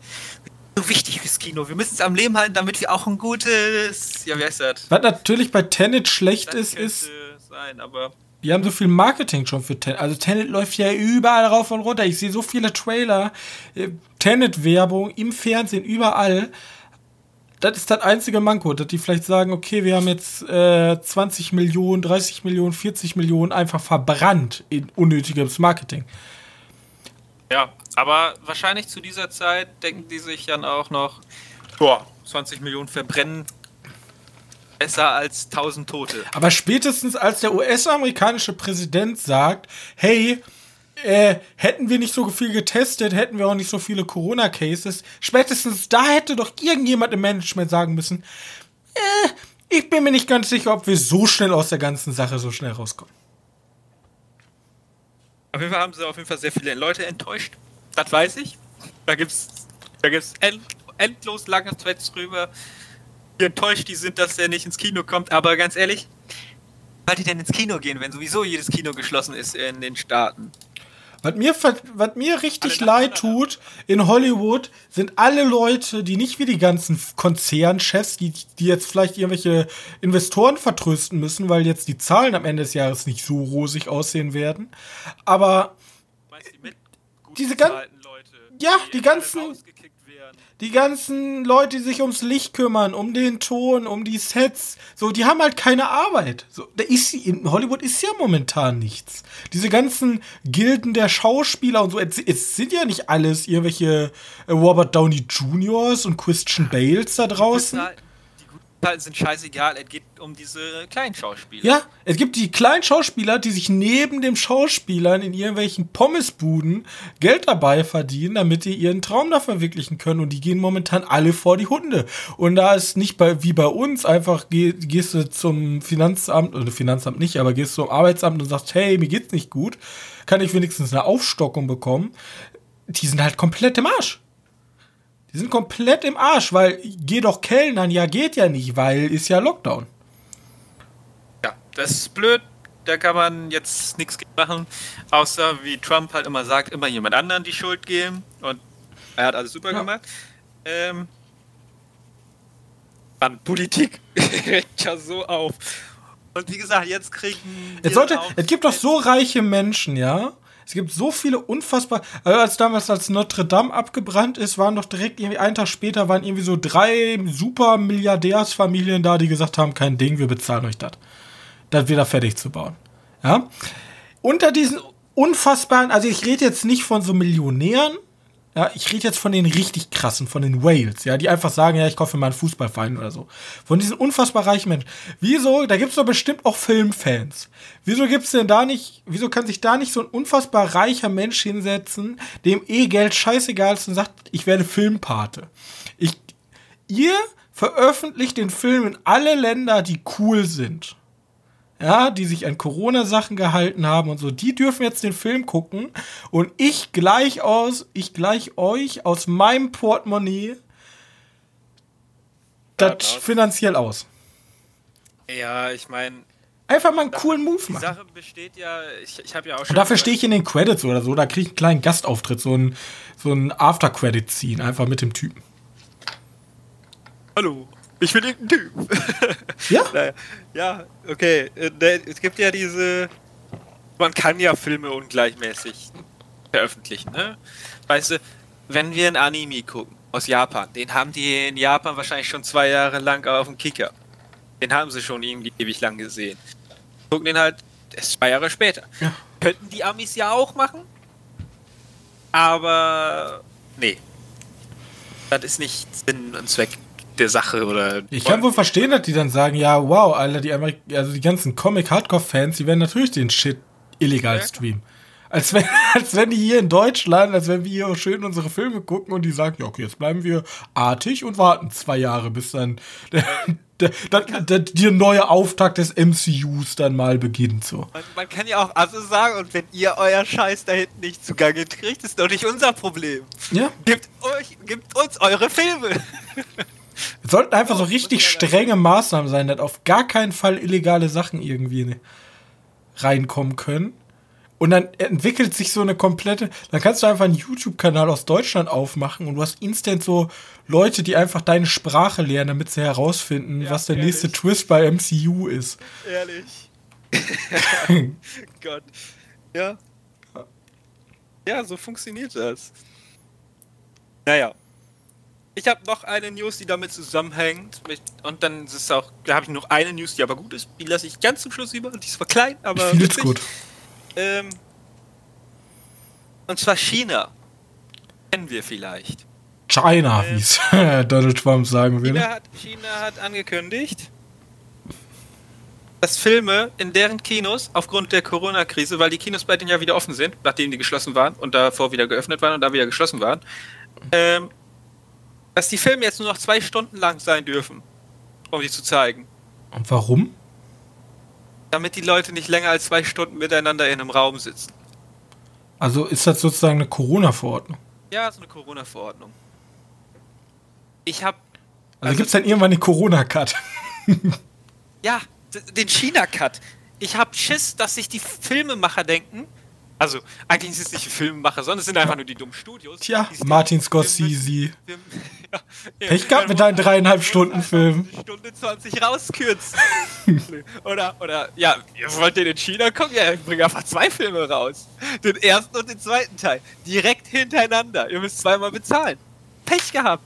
so wichtig fürs Kino. Wir müssen es am Leben halten, damit wir auch ein gutes. Ja, wie heißt das? Was natürlich bei Tenet schlecht das ist, ist. Sein, aber. Wir haben so viel Marketing schon für Tenet. Also Tenet läuft ja überall rauf und runter. Ich sehe so viele Trailer, äh, Tenet-Werbung im Fernsehen, überall. Das ist das einzige Manko, dass die vielleicht sagen, okay, wir haben jetzt äh, 20 Millionen, 30 Millionen, 40 Millionen einfach verbrannt in unnötiges Marketing. Ja, aber wahrscheinlich zu dieser Zeit denken die sich dann auch noch, boah, 20 Millionen verbrennen besser als 1000 Tote. Aber spätestens als der US-amerikanische Präsident sagt, hey, äh, hätten wir nicht so viel getestet, hätten wir auch nicht so viele Corona-Cases, spätestens da hätte doch irgendjemand im Management sagen müssen, äh, ich bin mir nicht ganz sicher, ob wir so schnell aus der ganzen Sache so schnell rauskommen. Auf jeden Fall haben sie auf jeden Fall sehr viele Leute enttäuscht. Das weiß ich. Da gibt's, da gibt's end, endlos lange Threads drüber, wie enttäuscht die sind, dass der nicht ins Kino kommt. Aber ganz ehrlich, weil die denn ins Kino gehen, wenn sowieso jedes Kino geschlossen ist in den Staaten? Was mir, was mir richtig leid tut in Hollywood, sind alle Leute, die nicht wie die ganzen Konzernchefs, die, die jetzt vielleicht irgendwelche Investoren vertrösten müssen, weil jetzt die Zahlen am Ende des Jahres nicht so rosig aussehen werden. Aber diese ganzen ja, die ganzen die ganzen Leute, die sich ums Licht kümmern, um den Ton, um die Sets, so, die haben halt keine Arbeit. So, da ist in Hollywood ist ja momentan nichts. Diese ganzen Gilden der Schauspieler und so, es, es sind ja nicht alles irgendwelche äh, Robert Downey Juniors und Christian Bales da draußen. Sind scheißegal, es geht um diese kleinen Schauspieler. Ja, es gibt die kleinen Schauspieler, die sich neben den Schauspielern in irgendwelchen Pommesbuden Geld dabei verdienen, damit die ihren Traum da verwirklichen können. Und die gehen momentan alle vor die Hunde. Und da ist nicht bei, wie bei uns einfach, geh, gehst du zum Finanzamt, oder Finanzamt nicht, aber gehst zum Arbeitsamt und sagst, hey, mir geht's nicht gut, kann ich wenigstens eine Aufstockung bekommen. Die sind halt komplett im Arsch. Die sind komplett im Arsch, weil geh doch Kellnern, ja geht ja nicht, weil ist ja Lockdown. das ist blöd. Da kann man jetzt nichts machen, außer wie Trump halt immer sagt, immer jemand anderen die Schuld geben. Und er hat alles super ja. gemacht. Ähm, Mann, Politik regt ja so auf. Und wie gesagt, jetzt kriegen. Es, sollte, es gibt doch so reiche Menschen, ja? Es gibt so viele unfassbar. Also als damals als Notre Dame abgebrannt ist, waren doch direkt irgendwie einen Tag später waren irgendwie so drei super Milliardärsfamilien da, die gesagt haben, kein Ding, wir bezahlen euch das. Das wieder fertig zu bauen. Ja? Unter diesen unfassbaren, also ich rede jetzt nicht von so Millionären, ja, ich rede jetzt von den richtig krassen, von den Whales, ja, die einfach sagen, ja, ich kaufe mir mal einen Fußballverein oder so. Von diesen unfassbar reichen Menschen. Wieso, da gibt's doch bestimmt auch Filmfans. Wieso gibt's denn da nicht, wieso kann sich da nicht so ein unfassbar reicher Mensch hinsetzen, dem eh Geld scheißegal ist und sagt, ich werde Filmpate. Ich, ihr veröffentlicht den Film in alle Länder, die cool sind ja, die sich an Corona-Sachen gehalten haben und so, die dürfen jetzt den Film gucken und ich gleich aus, ich gleich euch aus meinem Portemonnaie das finanziell aus. Ja, ich meine. Einfach mal einen coolen Move machen. Die Sache besteht ja, ich, ich habe ja auch schon. Und dafür stehe ich in den Credits oder so, da kriege ich einen kleinen Gastauftritt, so ein, so ein After-Credit-Scene, einfach mit dem Typen. Hallo, ich bin irgendein Typ. Ja? naja, ja, okay. Äh, es gibt ja diese. Man kann ja Filme ungleichmäßig veröffentlichen, ne? Weißt du, wenn wir ein Anime gucken aus Japan, den haben die in Japan wahrscheinlich schon zwei Jahre lang auf dem Kicker. Den haben sie schon irgendwie ewig lang gesehen. Gucken den halt erst zwei Jahre später. Ja. Könnten die Amis ja auch machen. Aber nee. Das ist nicht Sinn und Zweck der Sache oder. Ich kann wohl verstehen, dass die dann sagen, ja, wow, Alter, die Amerik also die ganzen Comic-Hardcore-Fans, die werden natürlich den Shit illegal ja. streamen. Als wenn, als wenn die hier in Deutschland, als wenn wir hier schön unsere Filme gucken und die sagen, ja, okay, jetzt bleiben wir artig und warten zwei Jahre, bis dann der, der, der, der, der neue Auftakt des MCUs dann mal beginnt. So. Man, man, kann ja auch also sagen, und wenn ihr euer Scheiß da hinten nicht zugange kriegt, ist doch nicht unser Problem. Ja. Gebt, euch, gebt uns eure Filme. Es sollten einfach so richtig strenge Maßnahmen sein, dass auf gar keinen Fall illegale Sachen irgendwie reinkommen können. Und dann entwickelt sich so eine komplette. Dann kannst du einfach einen YouTube-Kanal aus Deutschland aufmachen und du hast instant so Leute, die einfach deine Sprache lernen, damit sie herausfinden, ja, was der ehrlich. nächste Twist bei MCU ist. Ehrlich. Gott. Ja. Ja, so funktioniert das. Naja. Ich habe noch eine News, die damit zusammenhängt. Und dann ist es auch, da habe ich noch eine News, die aber gut ist. Die lasse ich ganz zum Schluss über. Die ist zwar klein, aber. Ich gut. Ähm, und zwar China. Kennen wir vielleicht. China, ähm, wie es Donald Trump sagen würde. China hat, China hat angekündigt, dass Filme in deren Kinos aufgrund der Corona-Krise, weil die Kinos bei denen ja wieder offen sind, nachdem die geschlossen waren und davor wieder geöffnet waren und da wieder geschlossen waren, ähm, dass die Filme jetzt nur noch zwei Stunden lang sein dürfen, um die zu zeigen. Und warum? Damit die Leute nicht länger als zwei Stunden miteinander in einem Raum sitzen. Also ist das sozusagen eine Corona-Verordnung? Ja, ist eine Corona-Verordnung. Ich hab. Also, also gibt es dann irgendwann den Corona-Cut? ja, den China-Cut. Ich hab Schiss, dass sich die Filmemacher denken, also, eigentlich ist es nicht Filmemacher, sondern es sind einfach nur die dummen Studios. Tja, Martin Scorsese. ja, Pech gehabt mit deinen dreieinhalb Stunden Film. Stunde 20 rauskürzen. oder, oder, ja, ihr wollt ihr in China gucken? Ja, ich bringe einfach zwei Filme raus. Den ersten und den zweiten Teil. Direkt hintereinander. Ihr müsst zweimal bezahlen. Pech gehabt.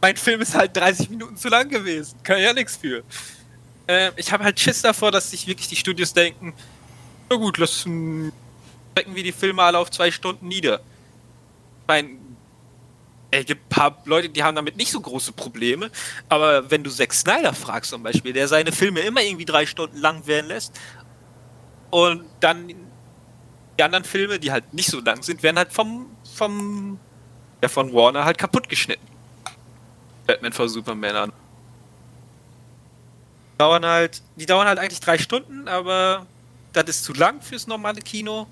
Mein Film ist halt 30 Minuten zu lang gewesen. Kann ja nichts für. Äh, ich habe halt Schiss davor, dass sich wirklich die Studios denken, na gut, lass strecken wir die Filme alle auf zwei Stunden nieder. Ich meine, es gibt ein paar Leute, die haben damit nicht so große Probleme, aber wenn du Zack Snyder fragst zum Beispiel, der seine Filme immer irgendwie drei Stunden lang werden lässt und dann die anderen Filme, die halt nicht so lang sind, werden halt vom, vom ja, von Warner halt kaputt geschnitten. Batman vor Superman an. Dauern halt, die dauern halt eigentlich drei Stunden, aber das ist zu lang fürs normale Kino.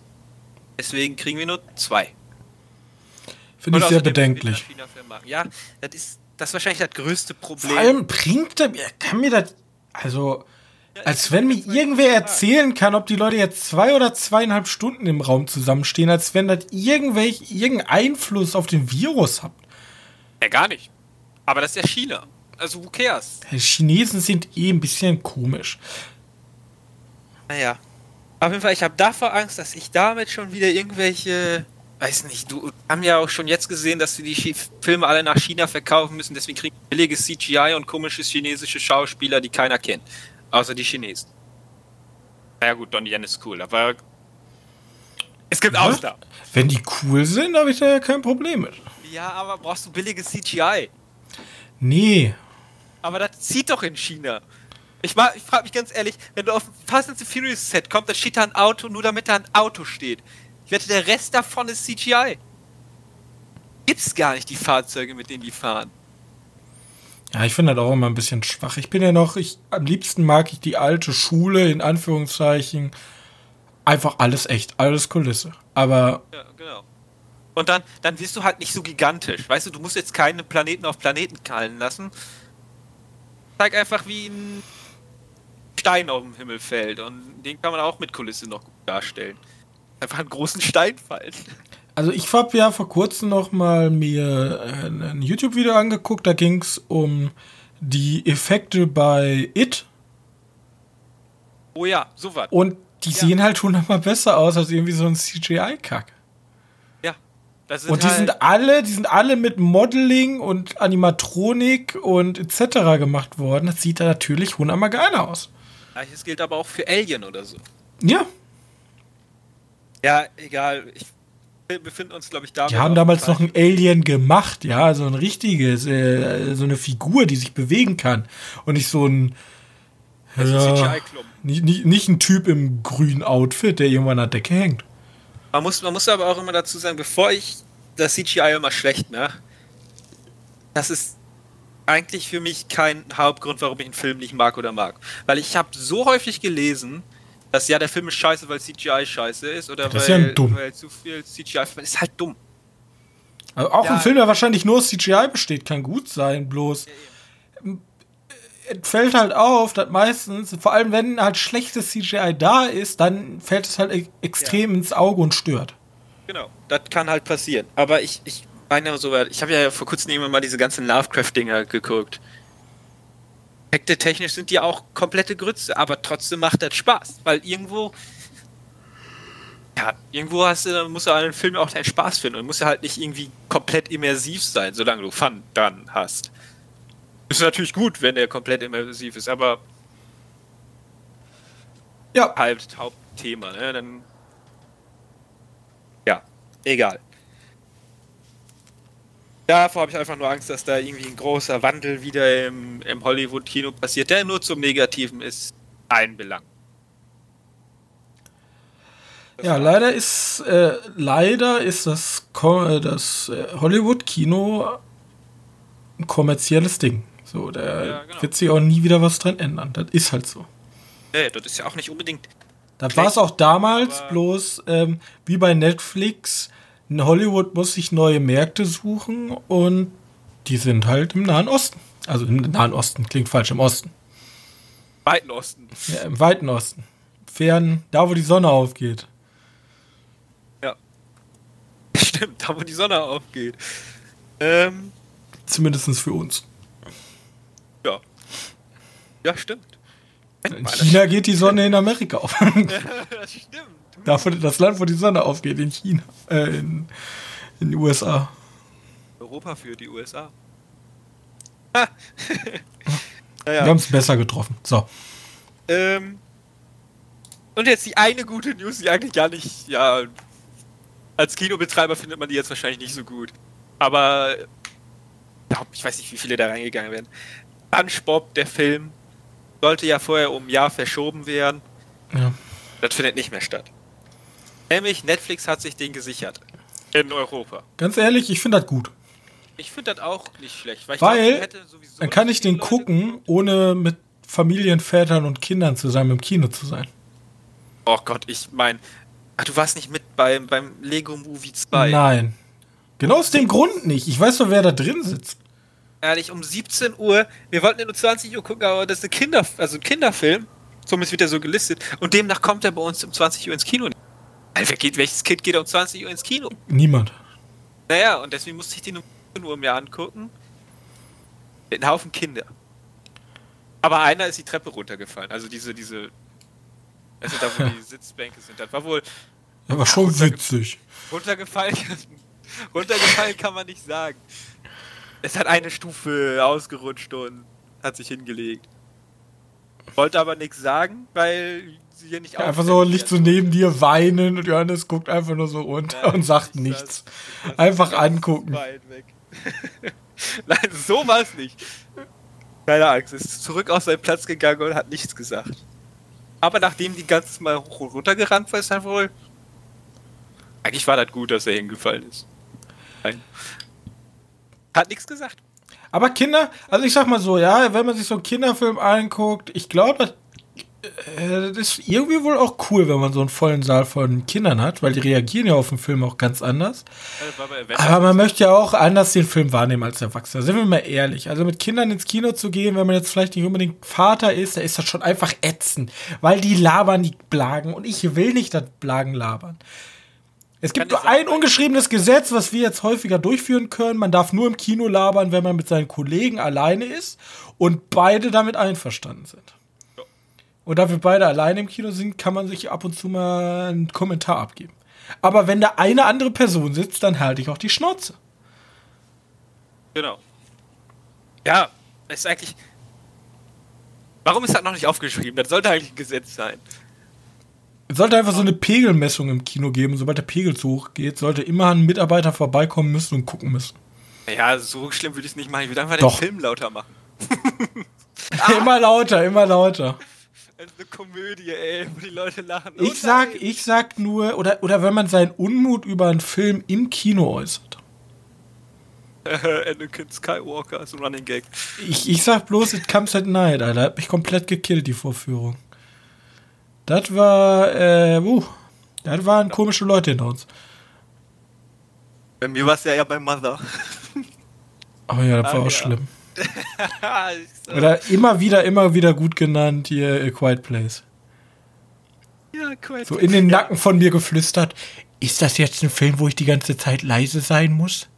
Deswegen kriegen wir nur zwei. Finde ich sehr bedenklich. Ja, das ist, das ist wahrscheinlich das größte Problem. Vor allem bringt er, kann mir das, also, Als wenn mir irgendwer erzählen kann, ob die Leute jetzt zwei oder zweieinhalb Stunden im Raum zusammenstehen, als wenn das irgendwelch, irgendeinen Einfluss auf den Virus hat. Ja, gar nicht. Aber das ist ja China. Also, who cares? Die Chinesen sind eh ein bisschen komisch. Naja. Auf jeden Fall, ich habe davor Angst, dass ich damit schon wieder irgendwelche. Weiß nicht, du haben ja auch schon jetzt gesehen, dass sie die Filme alle nach China verkaufen müssen, deswegen kriegen wir billiges CGI und komische chinesische Schauspieler, die keiner kennt. Außer die Chinesen. Naja gut, Donnie Yen ist cool, aber es gibt Ja? Ausnahmen. Wenn die cool sind, habe ich da ja kein Problem mit. Ja, aber brauchst du billiges CGI? Nee. Aber das zieht doch in China. Ich, ich frage mich ganz ehrlich, wenn du auf ein Fast and the Furious Set kommst, dann steht da ein Auto, nur damit da ein Auto steht. Ich wette, der Rest davon ist CGI. Gibt's gar nicht die Fahrzeuge, mit denen die fahren. Ja, ich finde das auch immer ein bisschen schwach. Ich bin ja noch, ich, am liebsten mag ich die alte Schule, in Anführungszeichen. Einfach alles echt, alles Kulisse. Aber Ja, genau. Und dann, dann wirst du halt nicht so gigantisch. Weißt du, du musst jetzt keine Planeten auf Planeten kallen lassen. Zeig einfach, wie ein Stein auf dem Himmel fällt. Und den kann man auch mit Kulisse noch gut darstellen. Einfach einen großen Stein fallen. Also ich habe ja vor kurzem noch mal mir äh, ein YouTube-Video angeguckt, da ging es um die Effekte bei It Oh ja, so was. und die Ja. sehen halt hundertmal besser aus als irgendwie so ein CGI-Kack. Ja. Und die halt, sind alle, die sind alle mit Modeling und Animatronik und etc. gemacht worden. Das sieht da natürlich hundertmal geiler aus. Gleiches gilt aber auch für Alien oder so. Ja, Ja, egal. Ich, wir befinden uns, glaube ich, da. die haben damals noch ein Alien gemacht, ja, so ein richtiges, äh, so eine Figur, die sich bewegen kann und nicht so ein Also ja, nicht, nicht, nicht ein Typ im grünen Outfit, der irgendwann an der Decke hängt. Man muss, man muss aber auch immer dazu sagen, bevor ich das CGI immer schlecht mache, das ist eigentlich für mich kein Hauptgrund, warum ich einen Film nicht mag oder mag. Weil ich habe so häufig gelesen, dass ja, der Film ist scheiße, weil CGI scheiße ist oder Das ist weil, ja dumm. weil zu viel CGI. Ist halt dumm. Also auch Ja. ein Film, der wahrscheinlich nur aus CGI besteht, kann gut sein, bloß es fällt halt auf, dass meistens, vor allem wenn halt schlechtes CGI da ist, dann fällt es halt e extrem ins Auge und stört. Genau, das kann halt passieren. Aber ich, ich meine so, ich habe ja vor kurzem irgendwann mal diese ganzen Lovecraft-Dinger geguckt. Effekte technisch sind die auch komplette Grütze, aber trotzdem macht das Spaß, weil irgendwo ja, irgendwo hast du, musst du an einem Film auch deinen Spaß finden und muss ja halt nicht irgendwie komplett immersiv sein, solange du Fun dran hast. Ist natürlich gut, wenn der komplett immersiv ist, aber Ja. halt Hauptthema, ne? Dann ja, egal. Davor habe ich einfach nur Angst, dass da irgendwie ein großer Wandel wieder im, im Hollywood-Kino passiert, der nur zum Negativen ist. Ein Belang. Ja, leider ist, äh, leider ist das, äh, das äh, Hollywood-Kino ein kommerzielles Ding. So, da Ja, genau. wird sich auch nie wieder was dran ändern. Das ist halt so. Nee, das ist ja auch nicht unbedingt. Das Schlecht, war es auch damals, bloß ähm, wie bei Netflix. In Hollywood muss sich neue Märkte suchen und die sind halt im Nahen Osten. Also im Nahen Osten, klingt falsch, im Osten. Weiten Osten. Ja, Im weiten Osten. Fern, da wo die Sonne aufgeht. Ja. Stimmt, da wo die Sonne aufgeht. Ähm, Zumindest für uns. ja. Ja, stimmt. In China geht die Sonne in Amerika auf. das stimmt. Da, wo, das Land, wo die Sonne aufgeht, in China. Äh, in, in den USA. Europa für die USA. Ah. Wir naja. haben es besser getroffen. So. Ähm, und jetzt die eine gute News, die eigentlich gar nicht, ja, als Kinobetreiber findet man die jetzt wahrscheinlich nicht so gut. Aber ich weiß nicht, wie viele da reingegangen werden. SpongeBob, der Film, sollte ja vorher um ein Jahr verschoben werden. Ja. Das findet nicht mehr statt. Nämlich Netflix hat sich den gesichert. In Europa. Ganz ehrlich, ich finde das gut. Ich finde das auch nicht schlecht. Weil, Weil, glaub, Dann kann ich den Leute gucken, ohne mit Familienvätern und Kindern zusammen im Kino zu sein. Oh Gott, ich meine, du warst nicht mit beim, beim Lego Movie 2. Nein. Genau aus dem Grund nicht. Ich weiß doch, wer da drin sitzt. Ehrlich, um 17 Uhr, wir wollten ja nur 20 Uhr gucken, aber das ist eine Kinder, also ein Kinderfilm. Zumindest wird er so gelistet. Und demnach kommt er bei uns um 20 Uhr ins Kino. Wer geht, welches Kind geht um 20 Uhr ins Kino? Niemand. Naja, und deswegen musste ich den 10 Uhr mir angucken. Mit einem Haufen Kinder. Aber einer ist die Treppe runtergefallen. Also diese, diese. Also da, wo die Sitzbänke sind. Das war wohl. Das war schon runterge- witzig. Runtergefallen, runtergefallen kann man nicht sagen. Es hat eine Stufe ausgerutscht und hat sich hingelegt. Wollte aber nichts sagen, weil sie hier nicht Einfach so liegt so neben dir weinen und Johannes guckt einfach nur so runter und sagt nichts. Einfach angucken. Weit weg. Nein, so war es nicht. Keine Angst, ist zurück auf seinen Platz gegangen und hat nichts gesagt. Aber nachdem die ganze Mal hoch und runter gerannt war, ist er wohl. Eigentlich war das gut, dass er hingefallen ist. Nein. Hat nichts gesagt. Aber Kinder, also ich sag mal so, ja, wenn man sich so einen Kinderfilm anguckt, ich glaube, das, äh, das ist irgendwie wohl auch cool, wenn man so einen vollen Saal von Kindern hat, weil die reagieren ja auf den Film auch ganz anders. Avengers Aber man möchte ja auch anders den Film wahrnehmen als Erwachsener. Sind wir mal ehrlich. Also mit Kindern ins Kino zu gehen, wenn man jetzt vielleicht nicht unbedingt Vater ist, da ist das schon einfach ätzend. Weil die labern die Blagen und ich will nicht das Blagen labern. Es gibt nur ein ungeschriebenes Gesetz, was wir jetzt häufiger durchführen können. Man darf nur im Kino labern, wenn man mit seinen Kollegen alleine ist und beide damit einverstanden sind. Und da wir beide alleine im Kino sind, kann man sich ab und zu mal einen Kommentar abgeben. Aber wenn da eine andere Person sitzt, dann halte ich auch die Schnauze. Genau. Ja, ist eigentlich. Warum ist das noch nicht aufgeschrieben? Das sollte eigentlich ein Gesetz sein. Es sollte einfach so eine Pegelmessung im Kino geben. Sobald der Pegel zu hoch geht, sollte immer ein Mitarbeiter vorbeikommen müssen und gucken müssen. Ja, so schlimm würde ich es nicht machen. Ich würde einfach Doch. den Film lauter machen. immer lauter, immer lauter. Das ist eine Komödie, ey, wo die Leute lachen. Oh Ich sag, ich sag nur, oder, oder wenn man seinen Unmut über einen Film im Kino äußert. Anakin Skywalker ist ein Running Gag. Ich, ich sag bloß, it comes at night, Alter. Hat mich komplett gekillt, die Vorführung. Das war, äh, uh, das waren komische Leute hinter uns. Bei mir war es ja eher bei Mother. Aber ja, das Ah, war auch ja. schlimm. Oder immer wieder, immer wieder gut genannt, hier, A Quiet Place. ja, quite. So in den Nacken von mir geflüstert. Ist das jetzt ein Film, wo ich die ganze Zeit leise sein muss?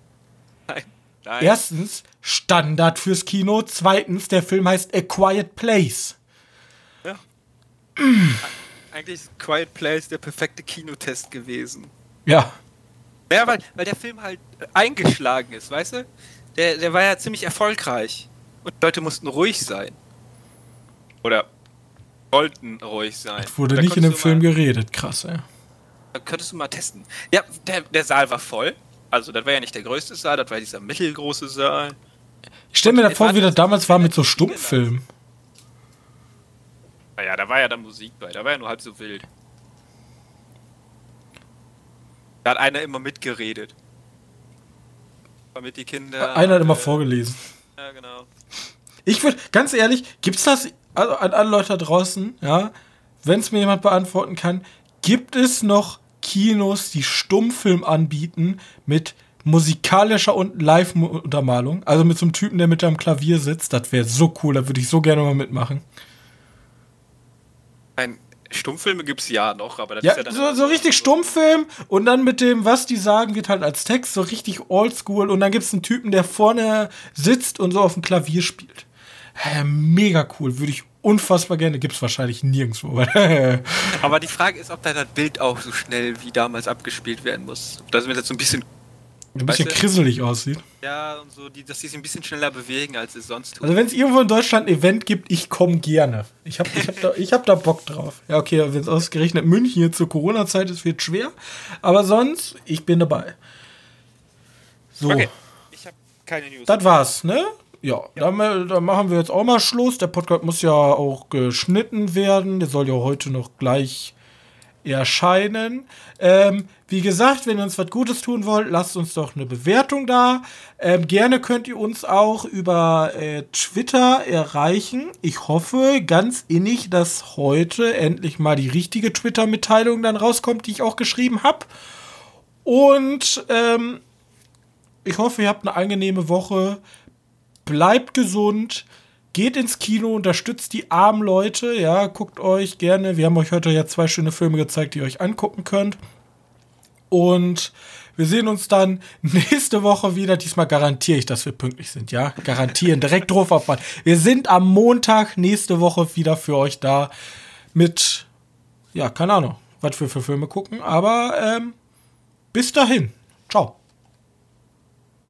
Nein. Nein. Erstens, Standard fürs Kino. Zweitens, der Film heißt A Quiet Place. Ja. Eigentlich ist Quiet Place der perfekte Kinotest gewesen. Ja. Ja, weil, weil der Film halt eingeschlagen ist, weißt du? Der, der war ja ziemlich erfolgreich. Und Leute mussten ruhig sein. Oder wollten ruhig sein. Es wurde Da nicht in dem Film mal, geredet. Krass, ey. da könntest du mal testen. Ja, der, der Saal war voll. Also, das war ja nicht der größte Saal, das war dieser mittelgroße Saal. Ich stelle mir das vor, wie das damals war mit so Stummfilmen. Naja, da war ja dann Musik bei, da war ja nur halb so wild. Da hat einer immer mitgeredet. Damit die Kinder. Einer hat immer vorgelesen. Ja, genau. Ich würde, ganz ehrlich, gibt's das also an alle Leute da draußen, ja, wenn es mir jemand beantworten kann, gibt es noch Kinos, die Stummfilm anbieten mit musikalischer und Live-Untermalung? Also mit so einem Typen, der mit am Klavier sitzt, das wäre so cool, da würde ich so gerne mal mitmachen. Stummfilme gibt's ja noch, aber das Ja, ist ja dann. so, so richtig Stummfilm und dann mit dem, was die sagen, wird halt als Text so richtig oldschool und dann gibt's einen Typen, der vorne sitzt und so auf dem Klavier spielt. Ja, mega cool, würde ich unfassbar gerne. Gibt's wahrscheinlich nirgendwo. Aber die Frage ist, ob da das Bild auch so schnell wie damals abgespielt werden muss. Ob das mir jetzt so ein bisschen. Ein bisschen Weißt du- krisselig aussieht. Ja, und so, die, dass die sich ein bisschen schneller bewegen, als es sonst tut. Also wenn es irgendwo in Deutschland ein Event gibt, ich komme gerne. Ich habe ich hab da, ich hab da Bock drauf. Ja, okay, wenn es ausgerechnet München hier zur Corona-Zeit ist, wird schwer. Aber sonst, ich bin dabei. So. okay. Ich habe keine News. Das war's, ne? Ja, Dann, äh, dann machen wir jetzt auch mal Schluss. Der Podcast muss ja auch geschnitten werden. Der soll ja heute noch gleich erscheinen. Ähm, wie gesagt, wenn ihr uns was Gutes tun wollt, lasst uns doch eine Bewertung da. Ähm, gerne könnt ihr uns auch über äh, Twitter erreichen. Ich hoffe ganz innig, dass heute endlich mal die richtige Twitter-Mitteilung dann rauskommt, die ich auch geschrieben habe. Und ähm, ich hoffe, ihr habt eine angenehme Woche. Bleibt gesund. Geht ins Kino, unterstützt die armen Leute, ja, guckt euch gerne. Wir haben euch heute ja zwei schöne Filme gezeigt, die ihr euch angucken könnt. Und wir sehen uns dann nächste Woche wieder. Diesmal garantiere ich, dass wir pünktlich sind, ja? Garantieren. Direkt drauf auf Wir sind am Montag nächste Woche wieder für euch da mit, ja, keine Ahnung, was wir für Filme gucken. Aber ähm, bis dahin. Ciao.